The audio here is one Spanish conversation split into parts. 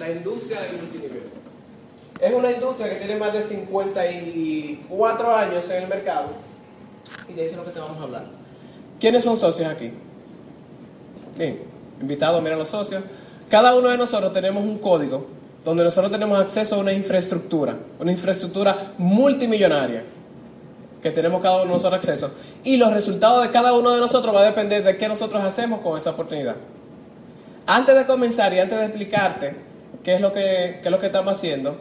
la industria del multinivel. Es una industria que tiene más de 54 años en el mercado y de eso es lo que te vamos a hablar. ¿Quiénes son socios aquí? Bien, invitados, miren los socios. Cada uno de nosotros tenemos un código donde nosotros tenemos acceso a una infraestructura, una infraestructura multimillonaria que tenemos cada uno de nosotros acceso. Y los resultados de cada uno de nosotros va a depender de qué nosotros hacemos con esa oportunidad. Antes de comenzar y antes de explicarte qué es lo que, qué es lo que estamos haciendo,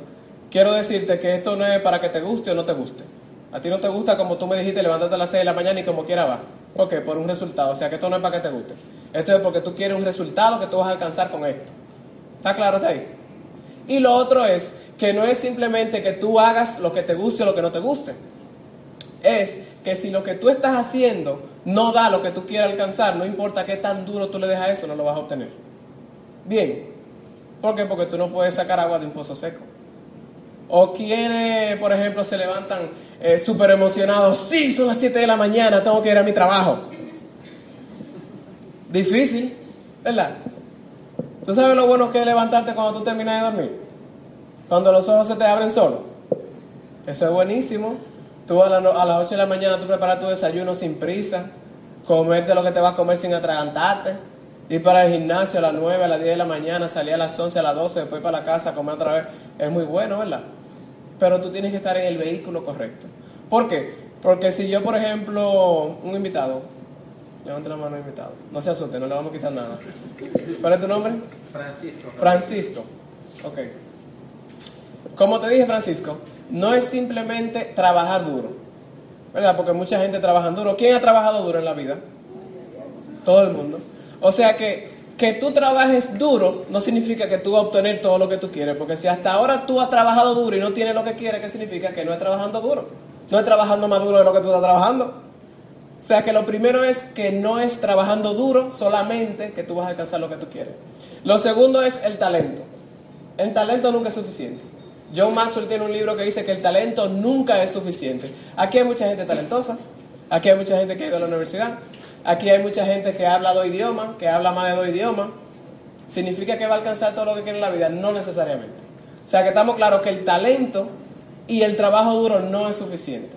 quiero decirte que esto no es para que te guste o no te guste. A ti no te gusta como tú me dijiste, levántate a las 6 de la mañana y como quiera va. ¿Por qué? Por un resultado. O sea que esto no es para que te guste. Esto es porque tú quieres un resultado que tú vas a alcanzar con esto. ¿Está claro hasta ahí? Y lo otro es que no es simplemente que tú hagas lo que te guste o lo que no te guste. Es que si lo que tú estás haciendo no da lo que tú quieres alcanzar, no importa qué tan duro tú le dejas eso, no lo vas a obtener. Bien. ¿Por qué? Porque tú no puedes sacar agua de un pozo seco. O quienes, por ejemplo, se levantan eh, súper emocionados. Sí, son las 7 de la mañana, tengo que ir a mi trabajo. Difícil, ¿verdad? ¿Tú sabes lo bueno que es levantarte cuando tú terminas de dormir? Cuando los ojos se te abren solos. Eso es buenísimo. Tú a, a las 8 de la mañana tú preparas tu desayuno sin prisa, comerte lo que te vas a comer sin atragantarte, ir para el gimnasio a las 9, a las 10 de la mañana, salir a las 11, a las 12, después para la casa, comer otra vez. Es muy bueno, ¿verdad? Pero tú tienes que estar en el vehículo correcto. ¿Por qué? Porque si yo, por ejemplo, un invitado, levante la mano invitado, no se asuste, no le vamos a quitar nada. ¿Cuál es tu nombre? Francisco. Francisco. Ok. Como te dije, Francisco, no es simplemente trabajar duro, ¿verdad? Porque mucha gente trabaja duro. ¿Quién ha trabajado duro en la vida? Todo el mundo. O sea que que tú trabajes duro no significa que tú vas a obtener todo lo que tú quieres, porque si hasta ahora tú has trabajado duro y no tienes lo que quieres, ¿qué significa? Que no es trabajando duro. No es trabajando más duro de lo que tú estás trabajando. O sea que lo primero es que no es trabajando duro solamente que tú vas a alcanzar lo que tú quieres. Lo segundo es el talento. El talento nunca es suficiente. John Maxwell tiene un libro que dice que el talento nunca es suficiente. Aquí hay mucha gente talentosa, aquí hay mucha gente que ha ido a la universidad, Aquí hay mucha gente que habla dos idiomas, que habla más de dos idiomas. ¿Significa que va a alcanzar todo lo que quiere en la vida? No necesariamente. O sea que estamos claros que el talento y el trabajo duro no es suficiente,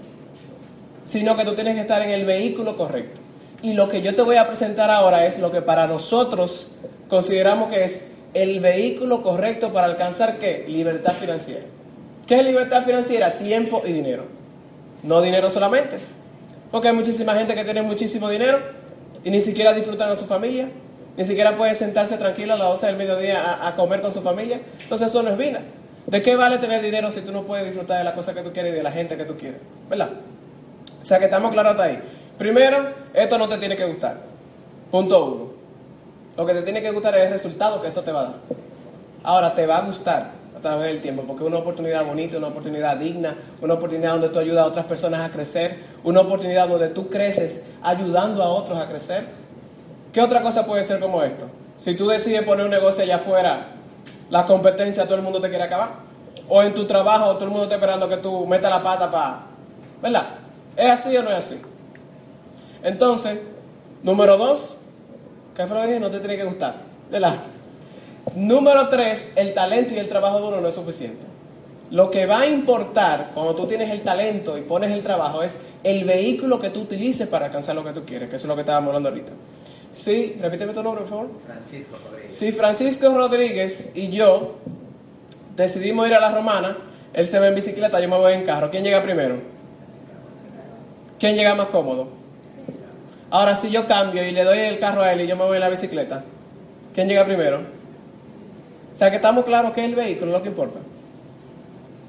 sino que tú tienes que estar en el vehículo correcto. Y lo que yo te voy a presentar ahora es lo que para nosotros consideramos que es el vehículo correcto para alcanzar qué? Libertad financiera. ¿Qué es libertad financiera? Tiempo y dinero. No dinero solamente. Porque hay muchísima gente que tiene muchísimo dinero y ni siquiera disfrutan a su familia, ni siquiera puede sentarse tranquilo a las 12 del mediodía a, comer con su familia. Entonces eso no es vida. ¿De qué vale tener dinero si tú no puedes disfrutar de la cosa que tú quieres y de la gente que tú quieres? ¿Verdad? O sea que estamos claros hasta ahí. Primero, esto no te tiene que gustar. Punto uno. Lo que te tiene que gustar es el resultado que esto te va a dar. Ahora, te va a gustar través del tiempo, porque es una oportunidad bonita, una oportunidad digna, una oportunidad donde tú ayudas a otras personas a crecer, una oportunidad donde tú creces ayudando a otros a crecer. ¿Qué otra cosa puede ser como esto? Si tú decides poner un negocio allá afuera, la competencia, todo el mundo te quiere acabar. O en tu trabajo, todo el mundo está esperando que tú metas la pata para... ¿Verdad? ¿Es así o no es así? Entonces, número dos, ¿qué fue lo que dije? No te tiene que gustar. ¿Verdad? Número tres, el talento y el trabajo duro no es suficiente. Lo que va a importar cuando tú tienes el talento y pones el trabajo es el vehículo que tú utilices para alcanzar lo que tú quieres, que eso es lo que estábamos hablando ahorita. Sí, repíteme tu nombre, por favor. Francisco Rodríguez. Si Francisco Rodríguez y yo decidimos ir a la romana, él se va en bicicleta, yo me voy en carro. ¿Quién llega primero? ¿Quién llega más cómodo? Ahora, si yo cambio y le doy el carro a él y yo me voy en la bicicleta, ¿quién llega primero? O sea que estamos claros que es el vehículo lo que importa.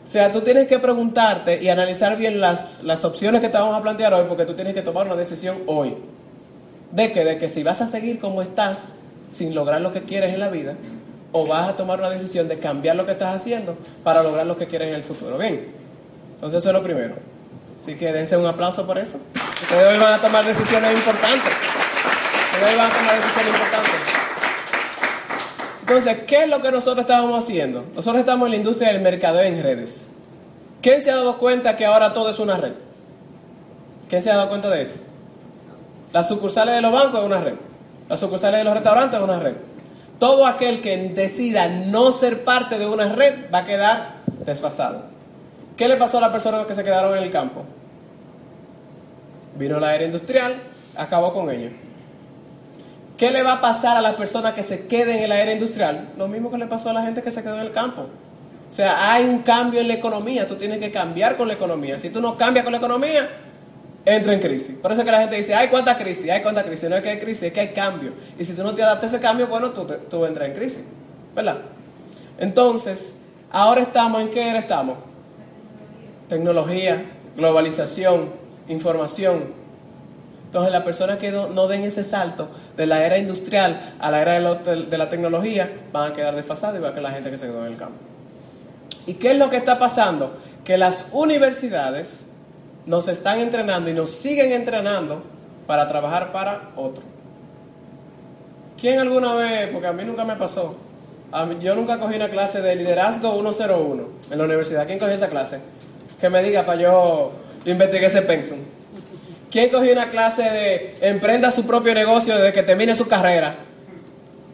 O sea, tú tienes que preguntarte y analizar bien las, las opciones que te vamos a plantear hoy porque tú tienes que tomar una decisión hoy. ¿De qué? De que si vas a seguir como estás sin lograr lo que quieres en la vida o vas a tomar una decisión de cambiar lo que estás haciendo para lograr lo que quieres en el futuro. Bien, entonces eso es lo primero. Así que dense un aplauso por eso. Ustedes hoy van a tomar decisiones importantes. Ustedes hoy van a tomar decisiones importantes. Entonces, ¿qué es lo que nosotros estábamos haciendo? Nosotros estamos en la industria del mercadeo en redes. ¿Quién se ha dado cuenta que ahora todo es una red? ¿Quién se ha dado cuenta de eso? Las sucursales de los bancos es una red. Las sucursales de los restaurantes es una red. todo aquel que decida no ser parte de una red va a quedar desfasado. ¿Qué le pasó a las personas que se quedaron en el campo? Vino la era industrial, acabó con ellos. ¿Qué le va a pasar a las personas que se queden en la era industrial? Lo mismo que le pasó a la gente que se quedó en el campo. O sea, hay un cambio en la economía, tú tienes que cambiar con la economía. Si tú no cambias con la economía, entra en crisis. Por eso es que la gente dice, hay cuánta crisis, hay cuánta crisis. No es que hay crisis, es que hay cambio. Y si tú no te adaptas a ese cambio, bueno, tú, tú entras en crisis. ¿Verdad? Entonces, ahora estamos, ¿en qué era estamos? Tecnología, globalización, información. Entonces, las personas que no, den ese salto de la era industrial a la era de, la tecnología van a quedar desfasadas, igual que la gente que se quedó en el campo. ¿Y qué es lo que está pasando? Que las universidades nos están entrenando y nos siguen entrenando para trabajar para otro. ¿Quién alguna vez, porque a mí nunca me pasó, yo nunca cogí una clase de liderazgo 101 en la universidad, ¿quién cogió esa clase? Que me diga para yo investigue ese pensum. ¿Quién cogió una clase de emprenda su propio negocio desde que termine su carrera?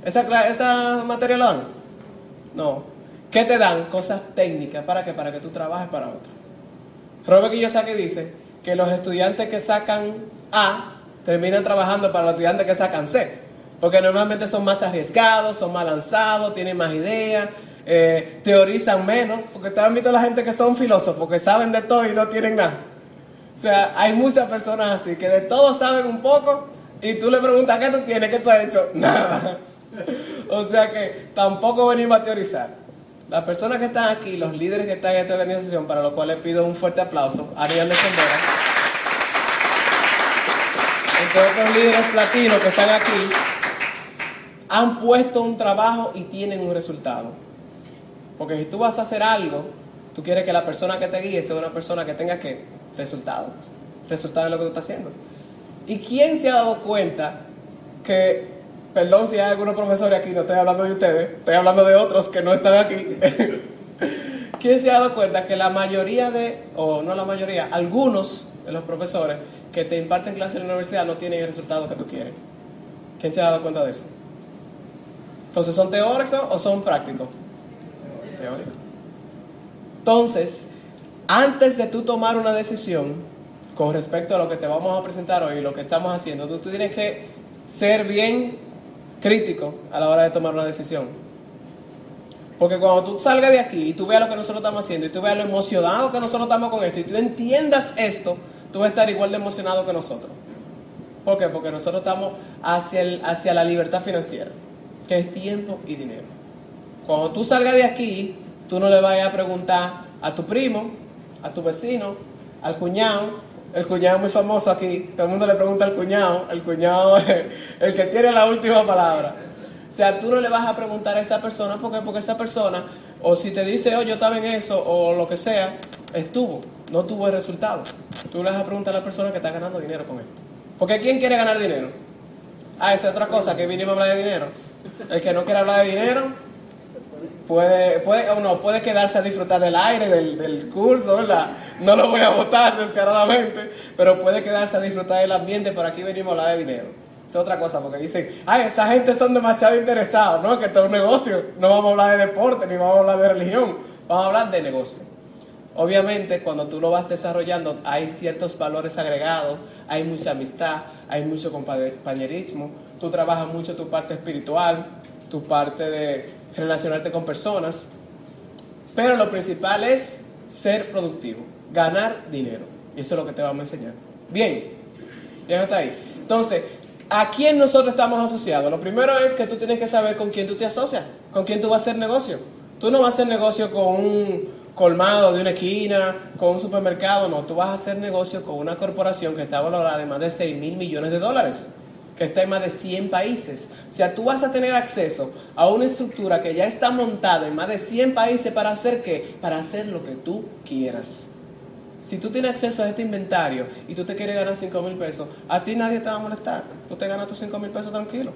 ¿Esa, esa materia la dan? No. ¿Qué te dan? Cosas técnicas. ¿Para qué? Para que tú trabajes para otro. Robert Kiyosaki dice que los estudiantes que sacan A terminan trabajando para los estudiantes que sacan C. Porque normalmente son más arriesgados, son más lanzados, tienen más ideas, eh, teorizan menos. Porque te han visto la gente que son filósofos, que saben de todo y no tienen nada. O sea, hay muchas personas así, que de todo saben un poco y tú le preguntas, ¿qué tú tienes? ¿Qué tú has hecho? Nada. o sea que tampoco venimos a teorizar. Las personas que están aquí, los líderes que están en esta organización, para los cuales pido un fuerte aplauso, Ariel de Sondera, todos los líderes platinos que están aquí, han puesto un trabajo y tienen un resultado. Porque si tú vas a hacer algo, tú quieres que la persona que te guíe sea una persona que tenga que resultado. Resultado en lo que tú estás haciendo. ¿Y quién se ha dado cuenta que Perdón si hay algunos profesores aquí, no estoy hablando de ustedes, estoy hablando de otros que no están aquí. ¿Quién se ha dado cuenta que la mayoría de, o no la mayoría, algunos de los profesores que te imparten clases en la universidad no tienen el resultado que tú quieres? ¿Quién se ha dado cuenta de eso? Entonces, ¿son teóricos o son prácticos? Teóricos. Entonces, antes de tú tomar una decisión con respecto a lo que te vamos a presentar hoy y lo que estamos haciendo, tú, tienes que ser bien crítico a la hora de tomar una decisión. Porque cuando tú salgas de aquí y tú veas lo que nosotros estamos haciendo y tú veas lo emocionado que nosotros estamos con esto y tú entiendas esto, tú vas a estar igual de emocionado que nosotros. ¿Por qué? Porque nosotros estamos hacia, el, hacia la libertad financiera, que es tiempo y dinero. Cuando tú salgas de aquí, tú no le vayas a preguntar a tu primo, a tu vecino, al cuñado, el cuñado muy famoso aquí, todo el mundo le pregunta al cuñado, el cuñado es el que tiene la última palabra. O sea, tú no le vas a preguntar a esa persona porque, porque esa persona, o si te dice, oh, yo estaba en eso, o lo que sea, estuvo, no tuvo el resultado. Tú le vas a preguntar a la persona que está ganando dinero con esto. Porque ¿quién quiere ganar dinero? Ah, esa es otra cosa, que vinimos a hablar de dinero. El que no quiere hablar de dinero, puede, puede, uno puede quedarse a disfrutar del aire, del, del curso, ¿verdad? No lo voy a votar descaradamente, pero puede quedarse a disfrutar del ambiente, por aquí venimos a hablar de dinero. Es otra cosa, porque dicen, ay, esa gente son demasiado interesados, ¿no? Que esto es un negocio, no vamos a hablar de deporte, ni vamos a hablar de religión, vamos a hablar de negocio. Obviamente, cuando tú lo vas desarrollando, hay ciertos valores agregados, hay mucha amistad, hay mucho compañerismo, tú trabajas mucho tu parte espiritual, tu parte de relacionarte con personas, pero lo principal es ser productivo, ganar dinero. Y eso es lo que te vamos a enseñar. Bien, ya está ahí. Entonces, ¿a quién nosotros estamos asociados? Lo primero es que tú tienes que saber con quién tú te asocias, con quién tú vas a hacer negocio. Tú no vas a hacer negocio con un colmado de una esquina, con un supermercado, no, tú vas a hacer negocio con una corporación que está valorada en más de 6 mil millones de dólares que está en más de 100 países. O sea, tú vas a tener acceso a una estructura que ya está montada en más de 100 países para hacer qué? Para hacer lo que tú quieras. Si tú tienes acceso a este inventario y tú te quieres ganar 5 mil pesos, a ti nadie te va a molestar. Tú te ganas tus 5 mil pesos tranquilo.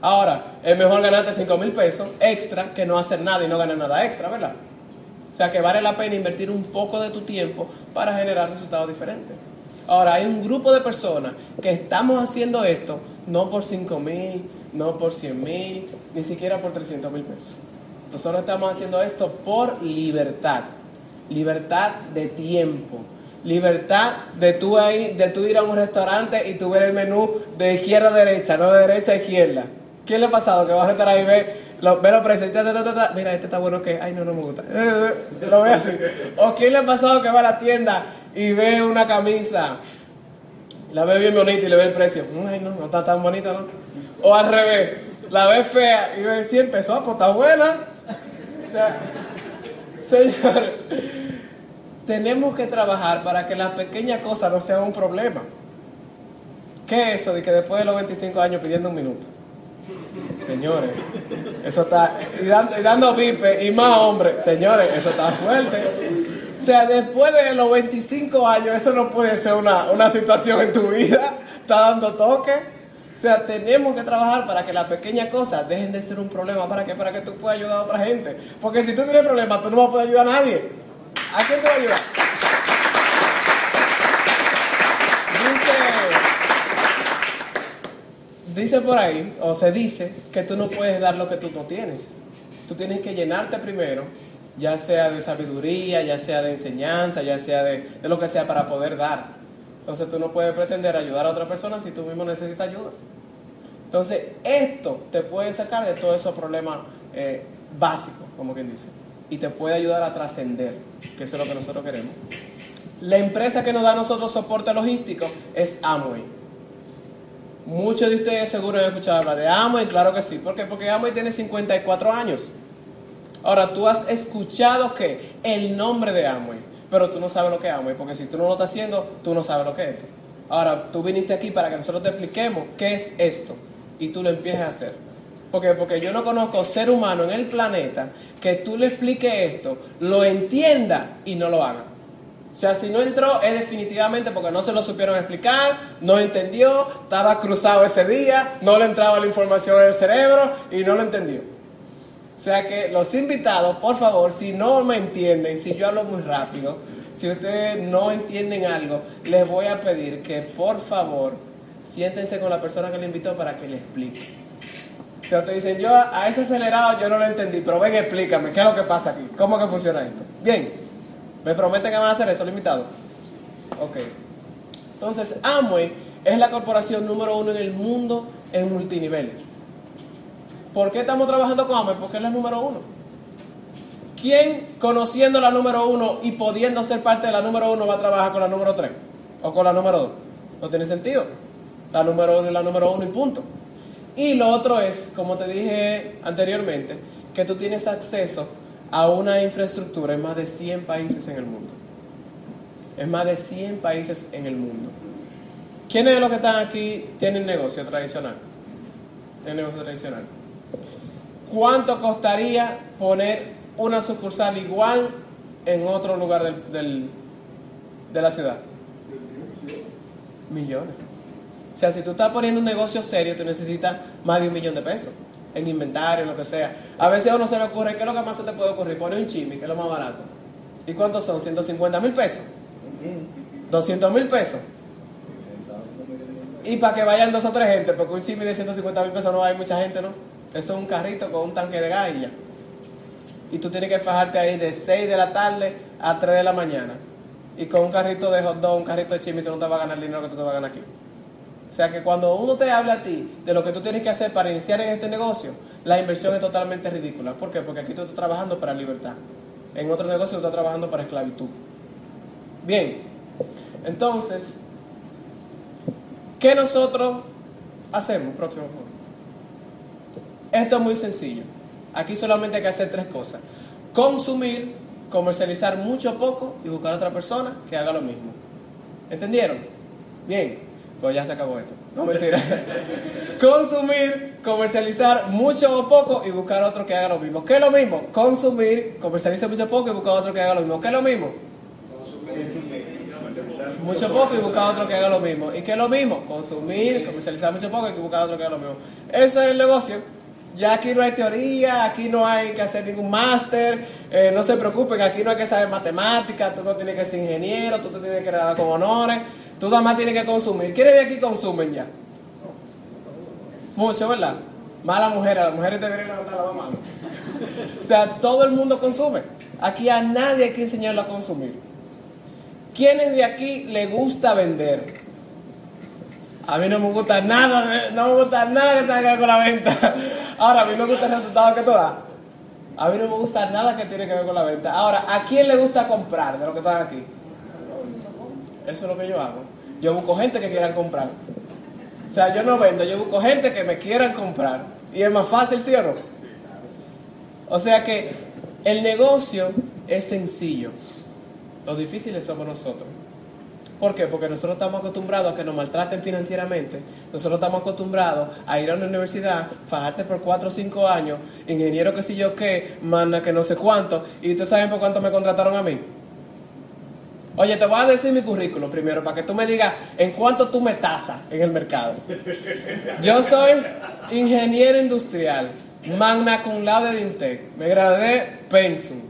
Ahora, es mejor ganarte 5 mil pesos extra que no hacer nada y no ganar nada extra, ¿verdad? O sea que vale la pena invertir un poco de tu tiempo para generar resultados diferentes. Ahora, hay un grupo de personas que estamos haciendo esto no por 5 mil, no por 100 mil, ni siquiera por 300 mil pesos. Nosotros estamos haciendo esto por libertad, libertad de tiempo, libertad de tú, ahí, de tú ir a un restaurante y tú ver el menú de izquierda a derecha, no de derecha a izquierda. ¿Qué le ha pasado? Que vas a estar ahí y lo, ve los precios, mira, este está bueno que, ay, no, no me gusta. Lo ve así. ¿O quién le ha pasado que va a la tienda y ve una camisa, la ve bien bonita y le ve el precio? Ay, no, no está tan bonita, ¿no? O al revés, la ve fea y ve 100 pesos, ah, pues está buena. O señores, tenemos que trabajar para que las pequeñas cosas no sean un problema. ¿Qué es eso de que después de los 25 años pidiendo un minuto? Señores, eso está. Y dando, y dando pipe, y más hombres, señores, eso está fuerte. O sea, después de los 25 años, eso no puede ser una, una situación en tu vida. Está dando toque. O sea, tenemos que trabajar para que las pequeñas cosas dejen de ser un problema. ¿Para qué? Para que tú puedas ayudar a otra gente. Porque si tú tienes problemas, tú no vas a poder ayudar a nadie. ¿A quién te va a ayudar? Dice, dice por ahí, o se dice, que tú no puedes dar lo que tú no tienes. Tú tienes que llenarte primero, ya sea de sabiduría, ya sea de enseñanza, ya sea de, de lo que sea para poder dar. Entonces tú no puedes pretender ayudar a otra persona si tú mismo necesitas ayuda. Entonces esto te puede sacar de todos esos problemas eh, básicos, como quien dice, y te puede ayudar a trascender, que eso es lo que nosotros queremos. La empresa que nos da a nosotros soporte logístico es Amway. Muchos de ustedes seguro han escuchado hablar de Amway, claro que sí. ¿Por qué? Porque Amway tiene 54 años. Ahora, tú has escuchado que el nombre de Amway, pero tú no sabes lo que es Amway, porque si tú no lo estás haciendo, tú no sabes lo que es esto. Ahora, tú viniste aquí para que nosotros te expliquemos qué es esto y tú lo empieces a hacer. ¿Por qué? Porque yo no conozco ser humano en el planeta que tú le expliques esto, lo entienda y no lo haga. O sea, si no entró es definitivamente porque no se lo supieron explicar, no entendió, estaba cruzado ese día, no le entraba la información en el cerebro y no lo entendió. O sea que los invitados, por favor, si no me entienden, si yo hablo muy rápido, si ustedes no entienden algo, les voy a pedir que por favor siéntense con la persona que le invitó para que le explique. O sea, ustedes dicen, yo a ese acelerado yo no lo entendí, pero ven, explícame, ¿qué es lo que pasa aquí? ¿Cómo que funciona esto? Bien, ¿me prometen que van a hacer eso, limitado? Ok. Entonces, Amway es la corporación número uno en el mundo en multinivel. ¿Por qué estamos trabajando con Amway? Porque es la número uno. ¿Quién, conociendo la número uno y pudiendo ser parte de la número uno, va a trabajar con la número tres? ¿O con la número dos? No tiene sentido. La número uno y la número uno y punto. Y lo otro es, como te dije anteriormente, que tú tienes acceso a una infraestructura en más de 100 países en el mundo. En más de 100 países en el mundo. ¿Quiénes de los que están aquí tienen negocio tradicional? Tienen negocio tradicional. ¿Cuánto costaría poner una sucursal igual en otro lugar del, de la ciudad? Millones. O sea, si tú estás poniendo un negocio serio, tú necesitas más de un millón de pesos en inventario, en lo que sea. A veces a uno se le ocurre, ¿qué es lo que más se te puede ocurrir? Poner un chimi, que es lo más barato. ¿Y cuántos son? ¿150 mil pesos? ¿200 mil pesos? Y para que vayan dos o tres gente, porque un chimi de 150 mil pesos no hay mucha gente, ¿no? Eso es un carrito con un tanque de gas y ya. Y tú tienes que fajarte ahí de 6 de la tarde a 3 de la mañana. Y con un carrito de hot dog, un carrito de chimi, tú no te vas a ganar el dinero que tú te vas a ganar aquí. O sea que cuando uno te habla a ti de lo que tú tienes que hacer para iniciar en este negocio, la inversión es totalmente ridícula. ¿Por qué? Porque aquí tú estás trabajando para libertad. En otro negocio tú estás trabajando para esclavitud. Bien, entonces, ¿qué nosotros hacemos? Próximo. Esto es muy sencillo. Aquí solamente hay que hacer tres cosas. Consumir, comercializar mucho o poco y buscar a otra persona que haga lo mismo. ¿Entendieron? Bien. Pues ya se acabó esto. No mentira. Consumir, comercializar mucho o poco y buscar otro que haga lo mismo. ¿Qué es lo mismo? Consumir, comercializar mucho o poco y buscar otro que haga lo mismo. ¿Qué es lo mismo? Mucho poco y buscar otro que haga lo mismo. ¿Y qué es lo mismo? Consumir, comercializar mucho poco y buscar otro que haga lo mismo. Eso es el negocio. Ya aquí no hay teoría, aquí no hay que hacer ningún máster, eh, no se preocupen, aquí no hay que saber matemáticas, tú no tienes que ser ingeniero, tú te tienes que graduar con honores. Tú nada más tienes que consumir. ¿Quiénes de aquí consumen ya? Mucho, ¿verdad? Más las mujeres, las mujeres deberían levantar las dos manos. O sea, todo el mundo consume. Aquí a nadie hay que enseñarlo a consumir. ¿Quiénes de aquí le gusta vender? A mí no me gusta nada, no me gusta nada que tenga que ver con la venta. Ahora, a mí me gusta el resultado que tú das. A mí no me gusta nada que tiene que ver con la venta. Ahora, ¿a quién le gusta comprar de lo que están aquí? Eso es lo que yo hago. Yo busco gente que quieran comprar. O sea, yo no vendo, yo busco gente que me quieran comprar. Y es más fácil, ¿sí o no? O sea que el negocio es sencillo. Lo difícil somos nosotros. ¿Por qué? Porque nosotros estamos acostumbrados a que nos maltraten financieramente. Nosotros estamos acostumbrados a ir a una universidad, fajarte por 4 o 5 años, ingeniero que sé yo qué, manda que no sé cuánto. ¿Y ustedes saben por cuánto me contrataron a mí? Oye, te voy a decir mi currículum primero para que tú me digas en cuánto tú me tasas en el mercado. Yo soy ingeniero industrial, magna cum laude de Intec. Me gradué pensum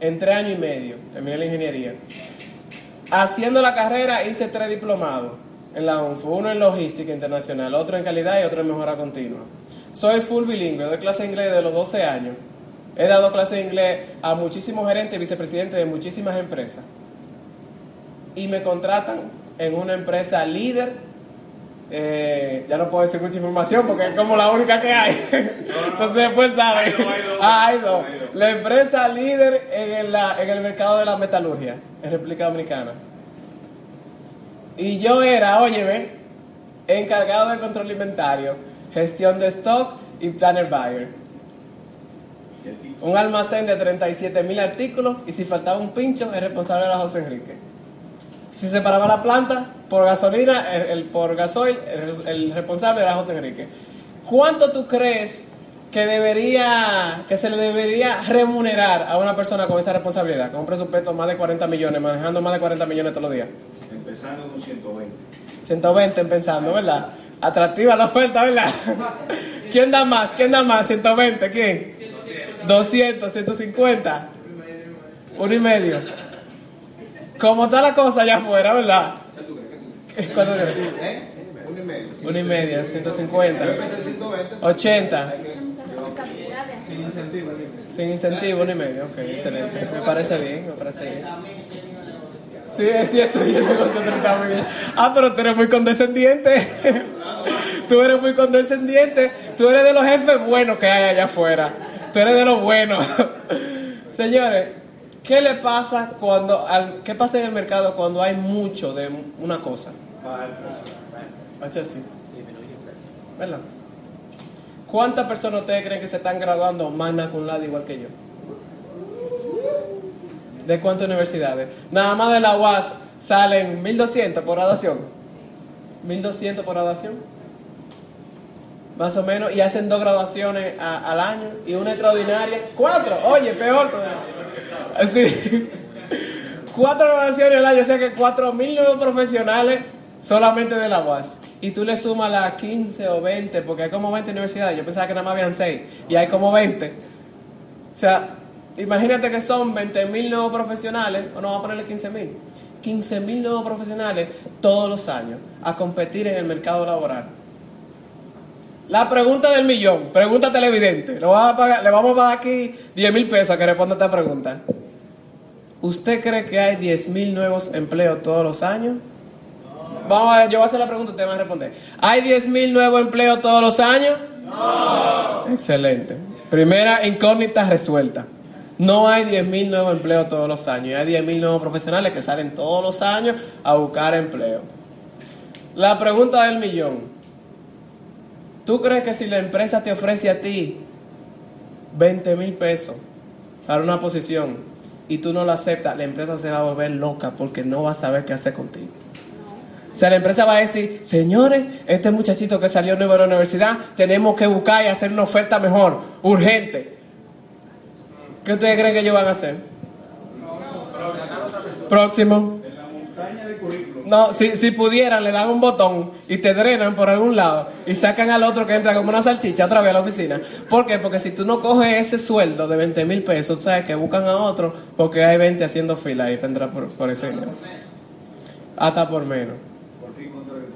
en tres años y medio. Terminé la ingeniería. Haciendo la carrera hice tres diplomados en la UNFO. Uno en logística internacional, otro en calidad y otro en mejora continua. Soy full bilingüe, doy clase de inglés de los 12 años. He dado clase de inglés a muchísimos gerentes y vicepresidentes de muchísimas empresas y me contratan en una empresa líder. Eh, ya no puedo decir mucha información porque es como la única que hay. Entonces después saben. Ah, dos. La empresa líder en el, en el mercado de la metalurgia en República Dominicana. Y yo era, óyeme, encargado de control inventario, gestión de stock y planner buyer. Un almacén de 37 mil artículos y si faltaba un pincho, el responsable era José Enrique. Si se paraba la planta por gasolina, el, por gasoil, el, responsable era José Enrique. ¿Cuánto tú crees que debería, que se le debería remunerar a una persona con esa responsabilidad, con un presupuesto más de 40 millones, manejando más de 40 millones todos los días? Empezando en un 120. 120 empezando, ¿verdad? Atractiva la oferta, ¿verdad? ¿Quién da más? ¿Quién da más? 120, ¿quién? 200, 150. Uno y medio. Como está la cosa allá afuera, ¿verdad? ¿Cuánto crees? Uno y medio. Uno y medio, 150. Yo empecé en 120. 80. Sin incentivo. Sin incentivo, uno y medio. Ok, excelente. Me parece bien, me parece bien. Sí, es cierto, y el negocio te está muy bien. Ah, pero tú eres muy condescendiente. Tú eres muy condescendiente. Tú eres de los jefes buenos que hay allá afuera. Tú eres de los buenos. Señores, ¿Qué le pasa cuando, al, qué pasa en el mercado cuando hay mucho de una cosa? Hace así. ¿Verdad? ¿Cuántas personas ustedes creen que se están graduando magna con lado igual que yo? ¿De cuántas universidades? Nada más de la UAS salen 1200 por graduación. 1200 por graduación. Más o menos. Y hacen dos graduaciones al año y una extraordinaria. Cuatro. Oye, peor todavía. Así. Cuatro graduaciones al año, o sea que cuatro mil nuevos profesionales solamente de la UAS. Y tú le sumas las 15 o 20, porque hay como 20 universidades. Yo pensaba que nada más habían 6 y hay como 20. O sea, imagínate que son 20 mil nuevos profesionales, o no vamos a ponerle 15 mil. 15 mil nuevos profesionales todos los años a competir en el mercado laboral. La pregunta del millón, pregunta televidente. Le, a pagar, le vamos a pagar aquí 10 mil pesos a que responda esta pregunta. ¿Usted cree que hay 10 mil nuevos empleos todos los años? Vamos a yo voy a hacer la pregunta, usted va a responder. ¿Hay 10 mil nuevos empleos todos los años? No. Excelente. Primera incógnita resuelta. No hay 10 mil nuevos empleos todos los años. Hay 10 mil nuevos profesionales que salen todos los años a buscar empleo. La pregunta del millón. ¿Tú crees que si la empresa te ofrece a ti 20 mil pesos para una posición y tú no la aceptas, la empresa se va a volver loca porque no va a saber qué hacer contigo? O sea, la empresa va a decir, señores, este muchachito que salió nuevo de la universidad, tenemos que buscar y hacer una oferta mejor, urgente. ¿Qué ustedes creen que ellos van a hacer? Próximo. No, si, si pudieran, le dan un botón y te drenan por algún lado y sacan al otro que entra como una salchicha otra vez a la oficina. ¿Por qué? Porque si tú no coges ese sueldo de 20 mil pesos, sabes que buscan a otro porque hay 20 haciendo fila y tendrá por, por ese dinero. Hasta por menos.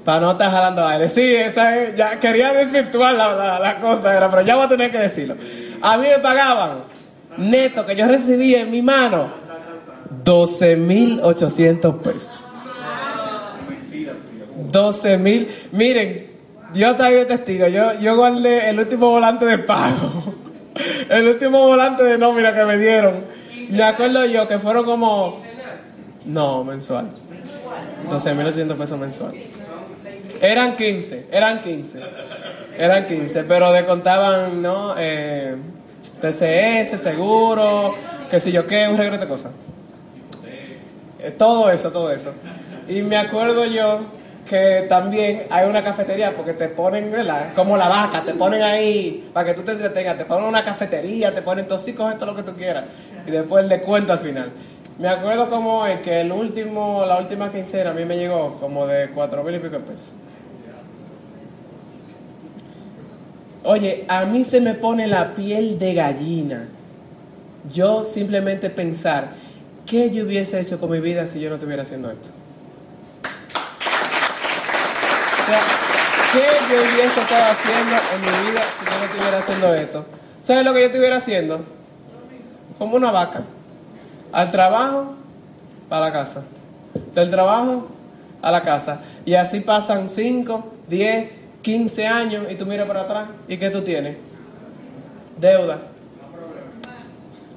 Para no estar jalando aire. Sí, esa es, ya quería desvirtuar la, la, la cosa, pero ya voy a tener que decirlo. A mí me pagaban neto que yo recibía en mi mano 12.800 pesos. 12 mil. Miren, ahí de testigo. Yo, yo guardé el último volante de pago. El último volante de nómina que me dieron. Me acuerdo yo que fueron como. No, mensual. 12.800 pesos mensual. Eran 15, eran 15. Eran 15, pero descontaban, ¿no? Eh, TCS, seguro, que si yo qué, un regreso de cosas. Eh, todo eso, todo eso. Y me acuerdo yo que también hay una cafetería porque te ponen. Como la vaca, te ponen ahí para que tú te entretengas, te ponen una cafetería, te ponen coge todo lo que tú quieras. Y después el descuento al final. Me acuerdo como es que el último, la última quincena a mí me llegó como de cuatro mil y pico de pesos. Oye, a mí se me pone la piel de gallina. Yo simplemente pensar, ¿qué yo hubiese hecho con mi vida si yo no estuviera haciendo esto? O ¿qué yo hubiese estado haciendo en mi vida si yo no estuviera haciendo esto? ¿Sabes lo que yo estuviera haciendo? Como una vaca. Al trabajo, para la casa. Del trabajo, a la casa. Y así pasan 5, 10, 15 años y tú miras para atrás. ¿Y qué tú tienes? Deuda.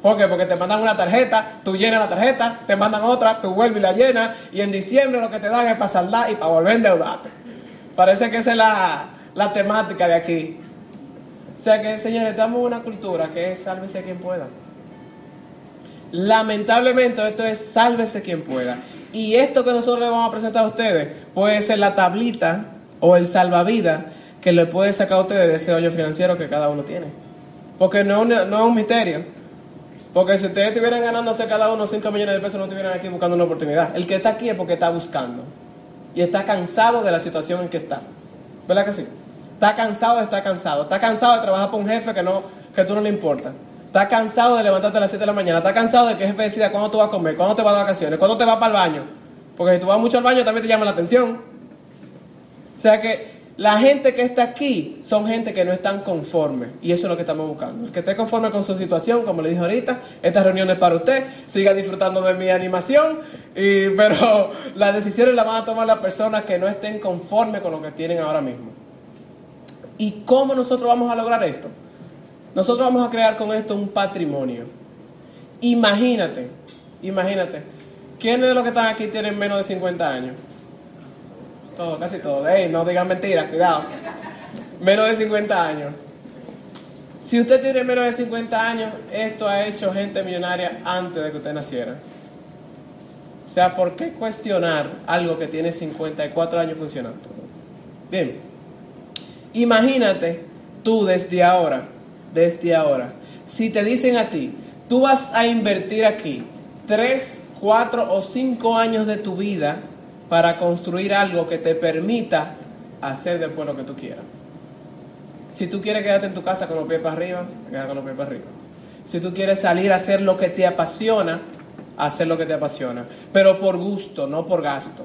¿Por qué? Porque te mandan una tarjeta, tú llenas la tarjeta, te mandan otra, tú vuelves y la llenas, y en diciembre lo que te dan es para saldar y para volver a endeudarte. Parece que esa es la, la temática de aquí. O sea que, señores, estamos en una cultura que es sálvese quien pueda. Lamentablemente esto es sálvese quien pueda. Y esto que nosotros le vamos a presentar a ustedes puede ser la tablita o el salvavidas que le puede sacar a ustedes de ese hoyo financiero que cada uno tiene. Porque no, un- no es un misterio. Porque si ustedes estuvieran ganándose cada uno 5 millones de pesos, no estuvieran aquí buscando una oportunidad. El que está aquí es porque está buscando. Y está cansado de la situación en que está. ¿Verdad que sí? Está cansado estar cansado. Está cansado de trabajar por un jefe que, no, que tú no le importa. Está cansado de levantarte a las 7 de la mañana. Está cansado de que el jefe decida cuándo tú vas a comer, cuándo te vas de vacaciones, cuándo te vas para el baño. Porque si tú vas mucho al baño también te llama la atención. O sea que la gente que está aquí son gente que no están conformes. Y eso es lo que estamos buscando. El que esté conforme con su situación, como le dije ahorita, esta reunión es para usted. Siga disfrutando de mi animación. Y, pero las decisiones las van a tomar las personas que no estén conformes con lo que tienen ahora mismo. ¿Y cómo nosotros vamos a lograr esto? Nosotros vamos a crear con esto un patrimonio. Imagínate, imagínate. ¿Quiénes de los que están aquí tienen menos de 50 años? Casi todo. Ey, no digan mentiras, cuidado. Menos de 50 años. Si usted tiene menos de 50 años, esto ha hecho gente millonaria antes de que usted naciera. O sea, ¿por qué cuestionar algo que tiene 54 años funcionando? Bien, imagínate tú desde ahora, desde ahora, si te dicen a ti, tú vas a invertir aquí 3, 4 o 5 años de tu vida para construir algo que te permita hacer después lo que tú quieras. Si tú quieres quedarte en tu casa con los pies para arriba, quédate con los pies para arriba. Si tú quieres salir a hacer lo que te apasiona, hacer lo que te apasiona. Pero por gusto, no por gasto.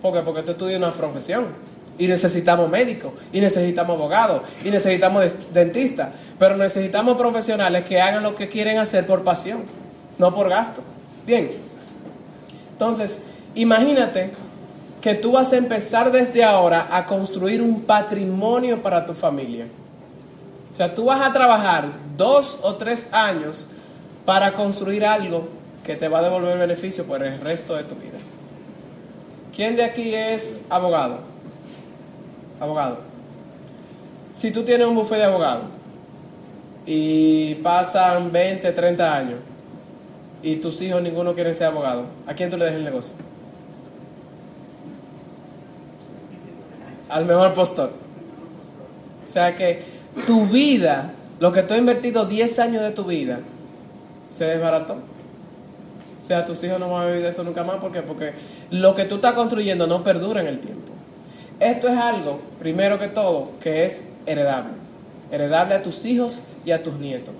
¿Por qué? Porque tú estudias una profesión. Y necesitamos médicos, y necesitamos abogados, y necesitamos dentistas. Pero necesitamos profesionales que hagan lo que quieren hacer por pasión, no por gasto. Bien. Entonces, imagínate que tú vas a empezar desde ahora a construir un patrimonio para tu familia. O sea, tú vas a trabajar dos o tres años para construir algo que te va a devolver beneficio por el resto de tu vida. ¿Quién de aquí es abogado? Abogado. Si tú tienes un bufete de abogado y pasan 20, 30 años y tus hijos ninguno quiere ser abogado, ¿a quién tú le dejas el negocio? Al mejor postor. O sea que tu vida, lo que tú has invertido 10 años de tu vida, se desbarató. O sea, tus hijos no van a vivir de eso nunca más. ¿Por qué? Porque lo que tú estás construyendo no perdura en el tiempo. Esto es algo, primero que todo, que es heredable. Heredable a tus hijos y a tus nietos.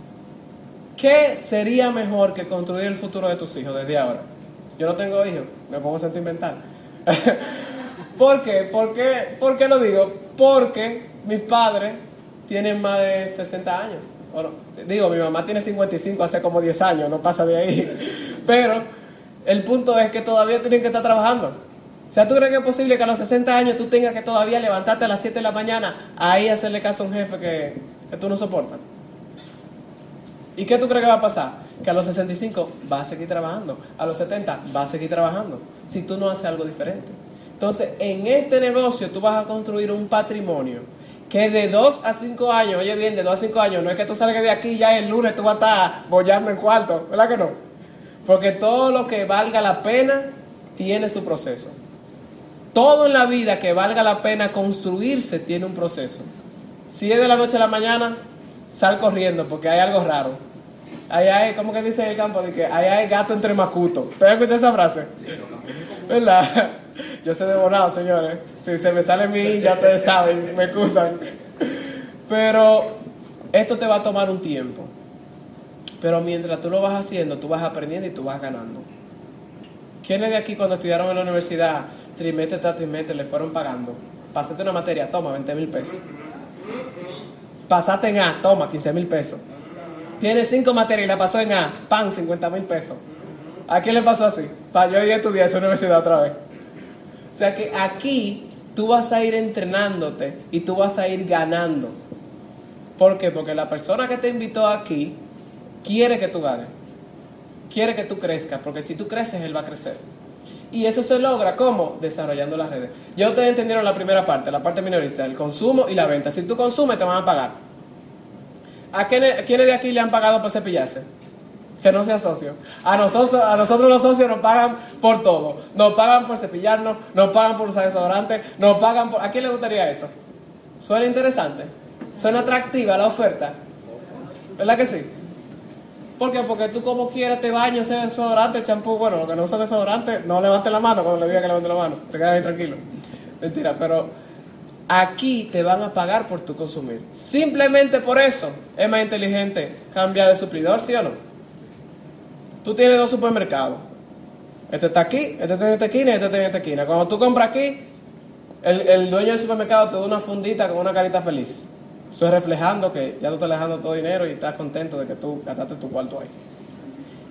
¿Qué sería mejor que construir el futuro de tus hijos desde ahora? Yo no tengo hijos, me pongo sentimental. ¿Por qué? ¿Por qué? ¿Por qué lo digo? Porque mis padres tienen más de 60 años. Digo, mi mamá tiene 55 hace como 10 años, no pasa de ahí. Pero el punto es que todavía tienen que estar trabajando. O sea, ¿tú crees que es posible que a los 60 años tú tengas que todavía levantarte a las 7 de la mañana ahí hacerle caso a un jefe que, que tú no soportas? ¿Y qué tú crees que va a pasar? Que a los 65 va a seguir trabajando, a los 70 va a seguir trabajando, si tú no haces algo diferente. Entonces, en este negocio tú vas a construir un patrimonio que de 2 a 5 años, oye bien, de 2 a 5 años, no es que tú salgas de aquí ya el lunes tú vas a estar bollando en cuarto, ¿verdad que no? Porque todo lo que valga la pena tiene su proceso. Todo en la vida que valga la pena construirse tiene un proceso. Si es de la noche a la mañana, sal corriendo porque hay algo raro. Ahí hay, ¿cómo que dice en el campo? De que ahí hay gato entre macuto. ¿Te has escuchado esa frase? ¿Verdad? Yo soy devorado, señores. Si se me sale mi, ya ustedes saben, me excusan. Pero esto te va a tomar un tiempo. Pero mientras tú lo vas haciendo, tú vas aprendiendo y tú vas ganando. ¿Quiénes de aquí cuando estudiaron en la universidad, trimestre tras trimestre, le fueron pagando? Pasaste una materia, toma, 20 mil pesos. Pasaste en A, toma, 15 mil pesos. Tiene cinco materias y la pasó en A, pan, 50 mil pesos. ¿A quién le pasó así? Para yo ir a estudiar esa universidad otra vez. O sea que aquí tú vas a ir entrenándote y tú vas a ir ganando. ¿Por qué? Porque la persona que te invitó aquí quiere que tú ganes. Quiere que tú crezcas, porque si tú creces, él va a crecer. Y eso se logra, ¿cómo? Desarrollando las redes. Ya ustedes entendieron la primera parte, la parte minorista, el consumo y la venta. Si tú consumes, te van a pagar. ¿A quiénes, quiénes de aquí le han pagado por cepillarse? Que no sea socio. A nosotros, a nosotros los socios nos pagan por todo. Nos pagan por cepillarnos, nos pagan por usar desodorante, nos pagan por... ¿A quién le gustaría eso? Suena interesante. Suena atractiva la oferta. ¿Verdad que sí? ¿Por qué? Porque tú como quieras te bañas, ese desodorante, champú, bueno, lo que no usa desodorante, no levante la mano cuando le diga que levante la mano. Se queda ahí tranquilo. Mentira, pero aquí te van a pagar por tu consumir. Simplemente por eso es más inteligente cambiar de suplidor, ¿sí o no? Tú tienes dos supermercados. Este está aquí, este está en esta esquina y este está en esta esquina. Cuando tú compras aquí, el, dueño del supermercado te da una fundita con una carita feliz. Eso es reflejando que ya tú estás dejando todo dinero y estás contento de que tú gastaste tu cuarto ahí.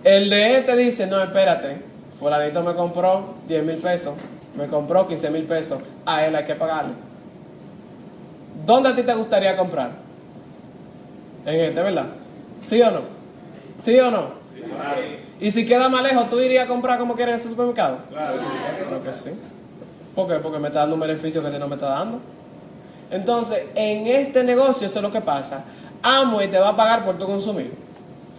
El de este dice, no, espérate, fulanito me compró 10 mil pesos, me compró 15 mil pesos, a él hay que pagarle. ¿Dónde a ti te gustaría comprar? En este, ¿verdad? ¿Sí o no? ¿Sí o no? Y si queda más lejos, ¿tú irías a comprar como quieres en ese supermercado? Claro que sí. ¿Por qué? Porque me está dando un beneficio que a ti no me está dando. Entonces, en este negocio eso es lo que pasa. Amway te va a pagar por tu consumir.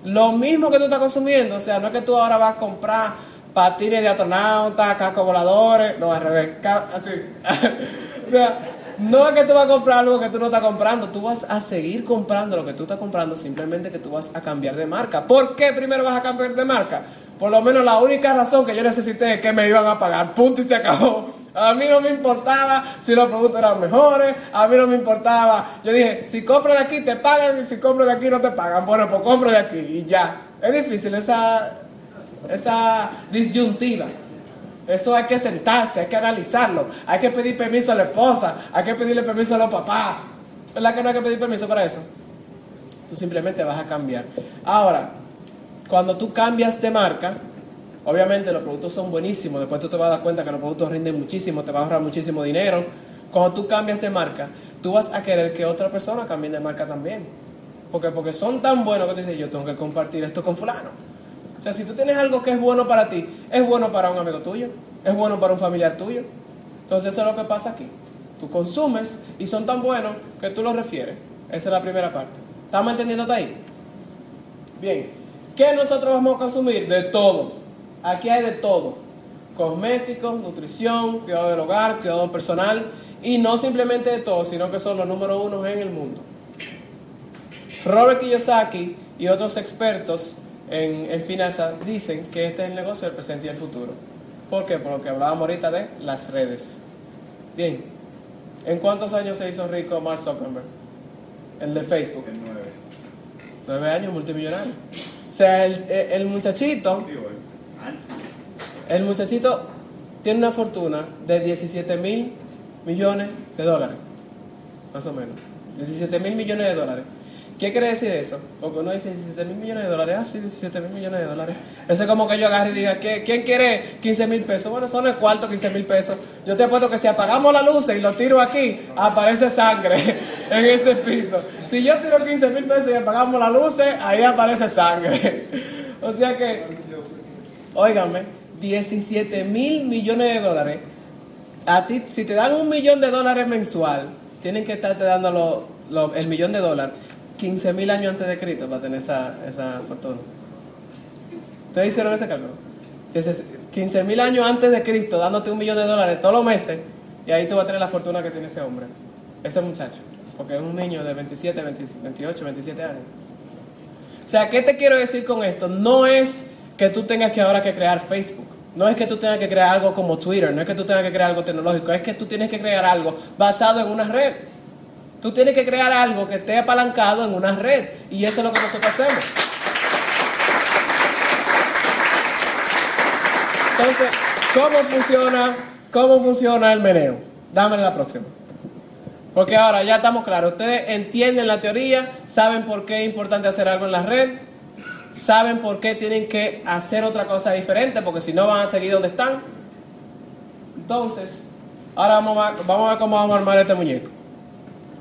Lo mismo que tú estás consumiendo, o sea, no es que tú ahora vas a comprar patines de astronauta, cascos voladores, no, al revés, así. o sea, no es que tú vas a comprar algo que tú no estás comprando, tú vas a seguir comprando lo que tú estás comprando, simplemente que tú vas a cambiar de marca. ¿Por qué primero vas a cambiar de marca? Por lo menos la única razón que yo necesité es que me iban a pagar, punto y se acabó. A mí no me importaba si los productos eran mejores, a mí no me importaba. Yo dije, si compro de aquí te pagan y si compro de aquí no te pagan. Bueno, pues compro de aquí y ya. Es difícil esa, esa disyuntiva. Eso hay que sentarse, hay que analizarlo, hay que pedir permiso a la esposa, hay que pedirle permiso a los papás. ¿Verdad que no hay que pedir permiso para eso? Tú simplemente vas a cambiar. Ahora, cuando tú cambias de marca, obviamente los productos son buenísimos, después tú te vas a dar cuenta que los productos rinden muchísimo, te va a ahorrar muchísimo dinero. Cuando tú cambias de marca, tú vas a querer que otra persona cambie de marca también. Porque, porque son tan buenos que tú dices, yo tengo que compartir esto con fulano. O sea, si tú tienes algo que es bueno para ti, es bueno para un amigo tuyo, es bueno para un familiar tuyo. Entonces eso es lo que pasa aquí. Tú consumes y son tan buenos que tú los refieres. Esa es la primera parte. ¿Estamos entendiendo hasta ahí? Bien. ¿Qué nosotros vamos a consumir? De todo. Aquí hay de todo. Cosméticos, nutrición, cuidado del hogar, cuidado personal. Y no simplemente de todo, sino que son los número uno en el mundo. Robert Kiyosaki y otros expertos en, en finanzas dicen que este es el negocio del presente y el futuro. ¿Por qué? Por lo que hablábamos ahorita de las redes. Bien, ¿en cuántos años se hizo rico Mark Zuckerberg? El de Facebook. El 9. Nueve años, multimillonario. O sea, el, el muchachito, el muchachito tiene una fortuna de 17 mil millones de dólares, más o menos. 17 mil millones de dólares. ¿Qué quiere decir eso? Porque uno dice 17 mil millones de dólares, ah, sí, 17 mil millones de dólares. Eso es como que yo agarre y diga, ¿qué- ¿quién quiere 15 mil pesos? Bueno, son el cuarto 15 mil pesos. Yo te apuesto que si apagamos la luz y lo tiro aquí, aparece sangre en ese piso. Si yo tiro 15 mil pesos y apagamos las luces, ahí aparece sangre. O sea que, óigame, 17 mil millones de dólares. A ti, si te dan un millón de dólares mensual, tienen que estarte dando lo- el millón de dólares 15 mil años antes de Cristo para tener esa, esa fortuna. ¿Ustedes hicieron ese cálculo? 15 mil años antes de Cristo dándote un millón de dólares todos los meses y ahí tú vas a tener la fortuna que tiene ese hombre, ese muchacho, porque es un niño de 27, 20 28, 27 años. O sea, ¿qué te quiero decir con esto? No es que tú tengas que ahora que crear Facebook. No es que tú tengas que crear algo como Twitter, no es que tú tengas que crear algo tecnológico, es que tú tienes que crear algo basado en una red. Tú tienes que crear algo que esté apalancado en una red. Y eso es lo que nosotros hacemos. Entonces, ¿cómo funciona, cómo funciona el meneo? Dámele la próxima. Porque ahora ya estamos claros. Ustedes entienden la teoría, saben por qué es importante hacer algo en la red, saben por qué tienen que hacer otra cosa diferente, porque si no van a seguir donde están. Entonces, ahora vamos a ver cómo vamos a armar este muñeco.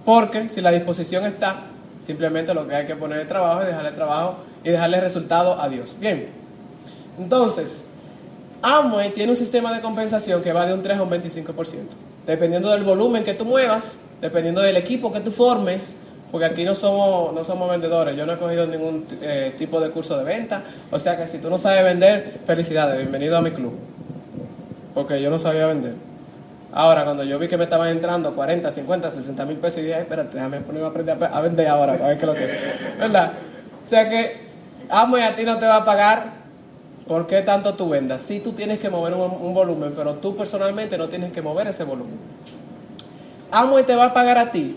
Porque si la disposición está, simplemente lo que hay que poner el trabajo y dejarle trabajo y dejarle resultado a Dios. Bien. Entonces, Amway tiene un sistema de compensación que va de un 3 a un 25%. Dependiendo del volumen que tú muevas, dependiendo del equipo que tú formes, porque aquí no somos, no somos vendedores. Yo no he cogido ningún eh, tipo de curso de venta. O sea que si tú no sabes vender, felicidades, bienvenido a mi club. Porque yo no sabía vender. Ahora, cuando yo vi que me estaban entrando 40, 50, 60 mil pesos, y dije, espérate, déjame ponerme a aprender a, a vender ahora, para ver qué lo que. ¿Verdad? O sea que, amo y a ti no te va a pagar ¿Por qué tanto tú vendas? Sí, tú tienes que mover un, volumen, pero tú personalmente no tienes que mover ese volumen. Amway te va a pagar a ti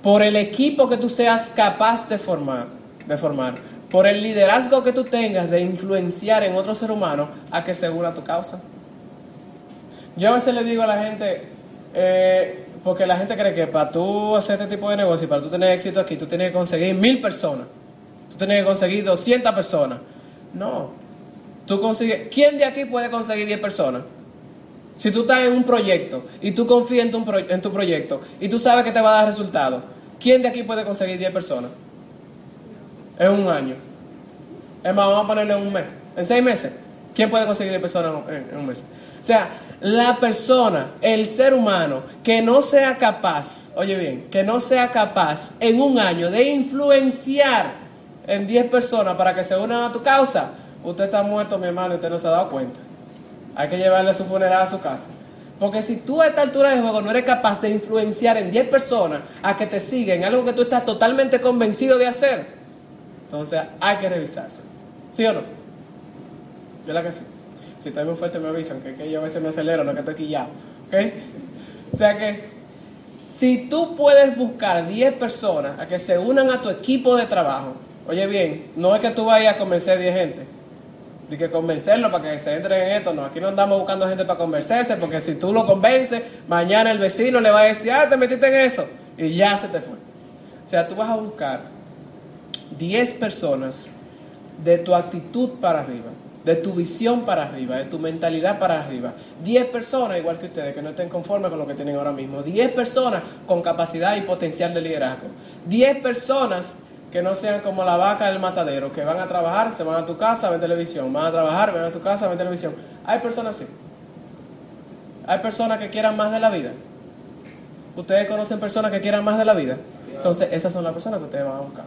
por el equipo que tú seas capaz de formar, de formar, por el liderazgo que tú tengas de influenciar en otro ser humano a que se una a tu causa. Yo a veces le digo a la gente, eh, porque la gente cree que para tú hacer este tipo de negocio y para tú tener éxito aquí, tú tienes que conseguir mil personas, tú tienes que conseguir 200 personas. No, Tú consigues, ¿quién de aquí puede conseguir 10 personas? Si tú estás en un proyecto y tú confías en tu, en tu proyecto y tú sabes que te va a dar resultados, ¿quién de aquí puede conseguir 10 personas? En un año. Es más, vamos a ponerle en un mes. En seis meses. ¿Quién puede conseguir 10 personas en un mes? O sea, la persona, el ser humano, que no sea capaz, oye bien, que no sea capaz en un año de influenciar en 10 personas para que se unan a tu causa, usted está muerto, mi hermano, y usted no se ha dado cuenta. Hay que llevarle su funeral a su casa. Porque si tú a esta altura de juego no eres capaz de influenciar en 10 personas a que te siguen, algo que tú estás totalmente convencido de hacer, entonces hay que revisarse. ¿Sí o no? Yo la que sí. Si estoy muy fuerte me avisan, que, que yo a veces me acelero, no que estoy quillado. ¿Ok? O sea que si tú puedes buscar 10 personas a que se unan a tu equipo de trabajo, oye bien, no es que tú vayas a convencer 10 gente, de que convencerlo para que se entren en esto, no, aquí no andamos buscando gente para convencerse, porque si tú lo convences, mañana el vecino le va a decir, ah, te metiste en eso, y ya se te fue. O sea, tú vas a buscar 10 personas de tu actitud para arriba, de tu visión para arriba, de tu mentalidad para arriba. 10 personas, igual que ustedes, que no estén conformes con lo que tienen ahora mismo. 10 personas con capacidad y potencial de liderazgo. 10 personas que no sean como la vaca del matadero, que van a trabajar, se van a tu casa, ven televisión, van a trabajar, ven a su casa, ven televisión. Hay personas así. Hay personas que quieran más de la vida. Ustedes conocen personas que quieran más de la vida. Entonces, esas son las personas que ustedes van a buscar.